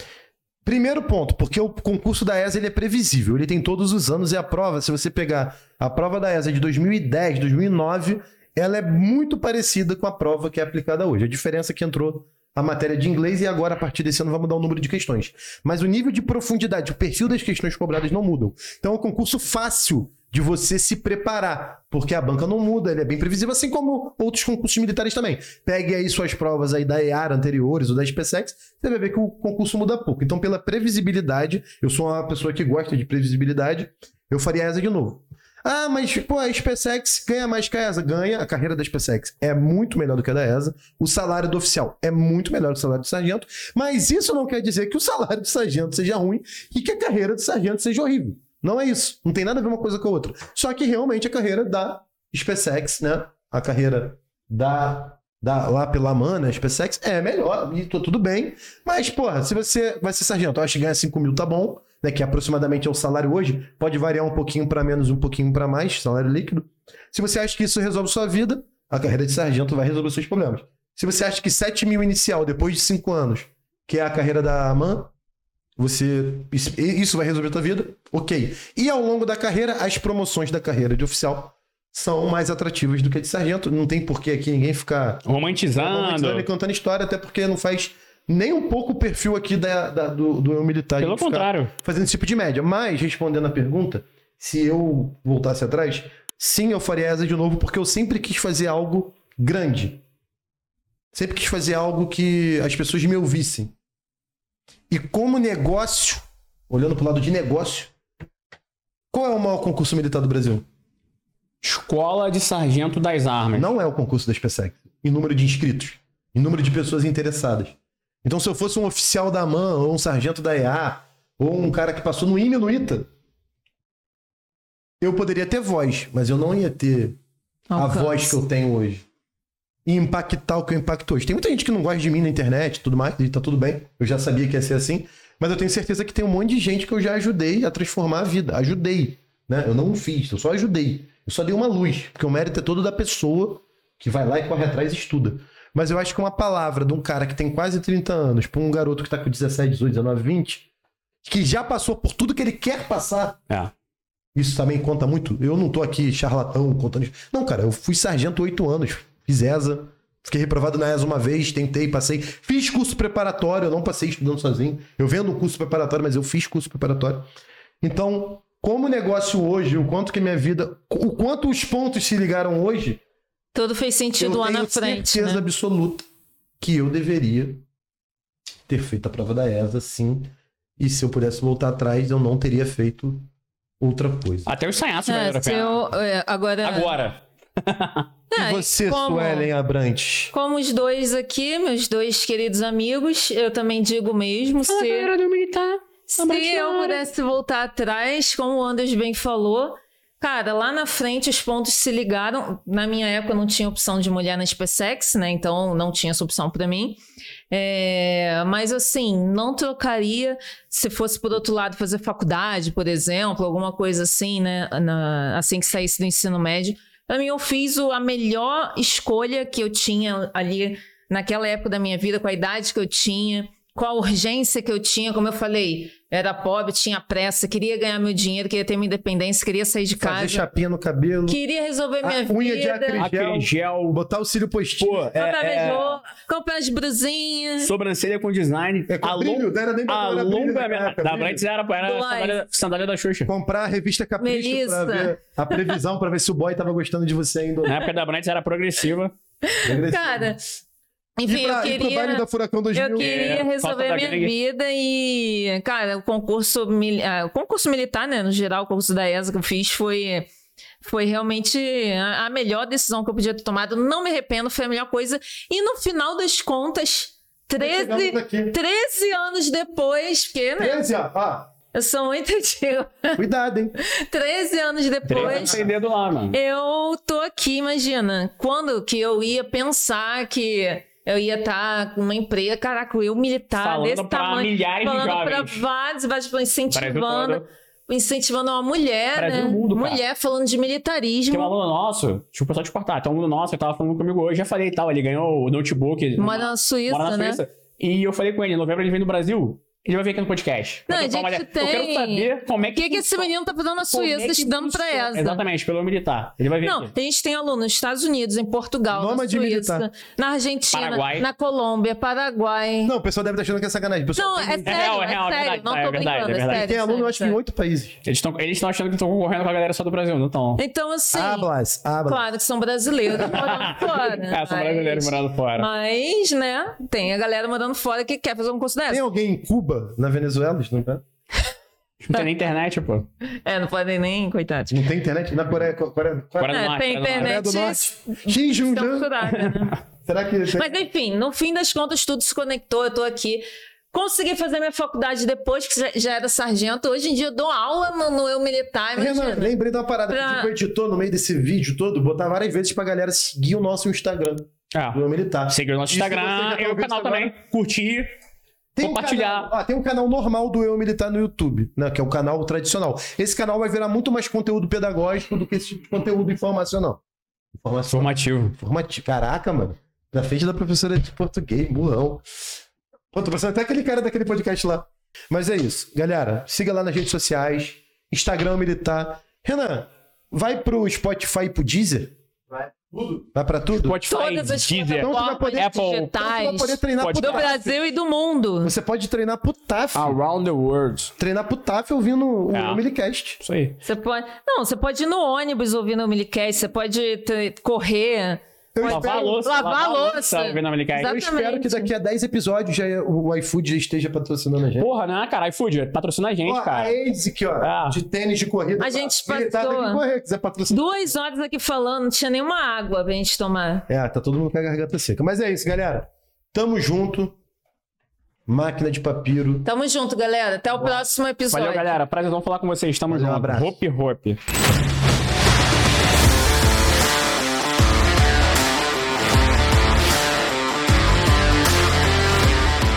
Primeiro ponto, porque o concurso da ESA ele é previsível, ele tem todos os anos e a prova, se você pegar a prova da ESA de 2010, 2009, ela é muito parecida com a prova que é aplicada hoje. A diferença é que entrou a matéria de inglês e agora a partir desse ano vai mudar o número de questões. Mas o nível de profundidade, o perfil das questões cobradas não mudam. Então é um concurso fácil de você se preparar, porque a banca não muda, ele é bem previsível, assim como outros concursos militares também. Pegue aí suas provas aí da EAR anteriores ou da SpaceX, você vai ver que o concurso muda pouco. Então, pela previsibilidade, eu sou uma pessoa que gosta de previsibilidade, eu faria essa de novo. Ah, mas, pô, a SpaceX ganha mais que a ESA. Ganha, a carreira da SpaceX é muito melhor do que a da ESA. O salário do oficial é muito melhor que o salário do sargento. Mas isso não quer dizer que o salário do sargento seja ruim e que a carreira do sargento seja horrível. Não é isso. Não tem nada a ver uma coisa com a outra. Só que realmente a carreira da SpaceX, né? A carreira da, da lá pela mana, a SpaceX é melhor. E tô tudo bem. Mas, porra, se você vai ser sargento, acho que ganhar 5 mil tá bom né, que aproximadamente é o salário hoje, pode variar um pouquinho para menos, um pouquinho para mais, salário líquido. Se você acha que isso resolve sua vida, a carreira de sargento vai resolver seus problemas. Se você acha que 7 mil inicial, depois de 5 anos, que é a carreira da AMAN, você isso vai resolver a tua vida, ok. E ao longo da carreira, as promoções da carreira de oficial são mais atrativas do que a de sargento. Não tem por que aqui ninguém ficar romantizando, romantizando e contando história, até porque não faz nem um pouco o perfil aqui da, da do, do eu militar. Pelo contrário. Fazendo esse tipo de média. Mas, respondendo a pergunta, se eu voltasse atrás, sim, eu faria essa de novo, porque eu sempre quis fazer algo grande. Sempre quis fazer algo que as pessoas me ouvissem. E como negócio, olhando para o lado de negócio, qual é o maior concurso militar do Brasil? Escola de Sargento das Armas. Não é o concurso da SpaceX. Em número de inscritos, em número de pessoas interessadas. Então, se eu fosse um oficial da MAN, ou um sargento da EA, ou um cara que passou no IME no ITA, eu poderia ter voz, mas eu não ia ter Alcance. a voz que eu tenho hoje. E impactar o que eu impacto hoje. Tem muita gente que não gosta de mim na internet e tudo mais, e tá tudo bem. Eu já sabia que ia ser assim. Mas eu tenho certeza que tem um monte de gente que eu já ajudei a transformar a vida. Ajudei. Né? Eu não fiz, eu só ajudei. Eu só dei uma luz, porque o mérito é todo da pessoa que vai lá e corre atrás e estuda. Mas eu acho que uma palavra de um cara que tem quase 30 anos para um garoto que tá com 17, 18, 19, 20, que já passou por tudo que ele quer passar. É. Isso também conta muito. Eu não tô aqui charlatão contando isso. Não, cara, eu fui sargento 8 anos, fiz ESA, fiquei reprovado na ESA uma vez, tentei, passei. Fiz curso preparatório, eu não passei estudando sozinho. Eu vendo o curso preparatório, mas eu fiz curso preparatório. Então, como negócio hoje, o quanto que minha vida. O quanto os pontos se ligaram hoje, tudo fez sentido eu lá na frente. Eu tenho certeza né? absoluta que eu deveria ter feito a prova da ESA, sim. E se eu pudesse voltar atrás, eu não teria feito outra coisa. Até os sanhaços é, a eu, é, agora. Agora. e você, como, Suelen Abrantes? Como os dois aqui, meus dois queridos amigos, eu também digo mesmo. se, se eu pudesse voltar atrás, como o Anders bem falou, Cara, lá na frente os pontos se ligaram. Na minha época não tinha opção de mulher na SpaceX, né? Então não tinha essa opção para mim. É... mas assim, não trocaria se fosse por outro lado fazer faculdade, por exemplo, alguma coisa assim, né? Na... assim que saísse do ensino médio. Para mim, eu fiz a melhor escolha que eu tinha ali naquela época da minha vida, com a idade que eu tinha, com a urgência que eu tinha, como eu falei era pobre, tinha pressa, queria ganhar meu dinheiro, queria ter minha independência, queria sair de casa. Fazer chapinha no cabelo. Queria resolver minha vida. Unha de acrigel, Botar o cílio postinho. Pô, é, é... comprar as brusinhas. Sobrancelha com design. É com a brilho, era nem a longa era, da Brantes era, era sandália, sandália, da Xuxa. Comprar a revista Capricho Melissa. pra ver a previsão, pra ver se o boy tava gostando de você ainda. Na época da Brantes era progressiva. progressiva. Cara, enfim, pra, eu queria. Da Furacão 2000. Eu queria é, resolver minha vida e, cara, o concurso, uh, o concurso militar, né, no geral, o concurso da ESA que eu fiz foi foi realmente a melhor decisão que eu podia ter tomado. Não me arrependo, foi a melhor coisa. E no final das contas, 13, 13 anos depois, porque, né? 13, ah. Eu sou muito antiga. Cuidado, hein? 13 anos depois. dedo lá, mano. Eu tô aqui, imagina. Quando que eu ia pensar que eu ia estar tá com uma empresa, caraca, eu militar falando desse tamanho. Milhares falando para vários, vários, incentivando. Incentivando uma mulher, Brasil né? Mundo, mulher falando de militarismo. Tem um aluno nosso, tipo, pessoal te cortar, tem um aluno nosso que tava falando comigo hoje, já falei e tal, ele ganhou o notebook. Mora na Suíça, mora na Suíça. Né? E eu falei com ele, em novembro ele vem no Brasil. Ele vai vir aqui no podcast. Não, a gente uma... tem... Eu quero saber como é que... O que, que esse menino tá fazendo na Suíça, é estudando pra essa? Exatamente, pelo militar. Ele vai vir Não, aqui. a gente tem alunos nos Estados Unidos, em Portugal, Noma na Suíça, militar. na Argentina, Paraguai. na Colômbia, Paraguai. Não, o pessoal deve estar achando que é sacanagem. Não, é sério, é, real, é, real, é sério. Verdade, não tô é verdade, brincando, é verdade. Tem aluno, eu acho que em oito países. Eles estão eles achando que estão concorrendo com a galera só do Brasil, não estão. Então, assim... Hablas, hablas. Claro que são brasileiros morando fora. É, são brasileiros morando fora. Mas, né, tem a galera morando fora que quer fazer um curso dessa. Tem alguém em Cuba, na Venezuela? Não tá? Não tem nem internet, pô. É, não podem nem, coitados. Não tem internet? Na Coreia, Coreia, Coreia do É, Norte, tem Coreia do internet. Norte. Kim Jong-un. censurada, né? Será que... Mas enfim, no fim das contas, tudo se conectou. Eu tô aqui. Consegui fazer minha faculdade depois que já- era sargento. Hoje em dia eu dou aula no, no eu militar. Renan, lembrei de uma parada. Pra- Pedi pro editor, no meio desse vídeo todo, botar várias vezes pra galera seguir o nosso Instagram, Ah, do Eu Militar. seguir o nosso Instagram tá e o canal também. Curtir. Tem um Compartilhar. canal- ó, tem um canal normal do Eu Militar no YouTube, né? Que é o canal tradicional. Esse canal vai virar muito mais conteúdo pedagógico do que esse tipo de conteúdo informacional. Informação. Formativo. Informativo. Caraca, mano. Na frente da professora de português, burrão. Pô, tô pensando até aquele cara daquele podcast lá. Mas é isso. Galera, siga lá nas redes sociais. Instagram Militar. Renan, vai pro Spotify e pro Deezer? Vai. Tudo. Vai pra tudo? Spotify, Todas as Deezer. Então tu vai poder- Apple, Então tu vai digitais poder treinar do. Brasil e do mundo. Você pode treinar pro TAF. Around the world. Treinar pro TAF ouvindo o É. Milicast. Isso aí. Você pode. Não, você pode ir no ônibus ouvindo o Milicast, você pode correr. Eu Pode Lavar a espero, louça. lavar a louça. ouvindo a Milicast. eu espero que daqui a 10 episódios já o iFood já esteja patrocinando a gente. Porra, né, cara? iFood, patrocina a gente, Ó, cara. a ASIC, ó, Ah. de tênis de corrida. A gente que passou- correr, quiser patrocinar. Duas horas aqui falando, não tinha nenhuma água pra gente tomar. É, tá todo mundo com a garganta seca. Mas é isso, galera. Tamo junto. Máquina de papiro. Tamo junto, galera. Até o próximo episódio. Valeu, galera. Prazerzão falar com vocês. Tamo Valeu, um junto. abraço. Hope, hope.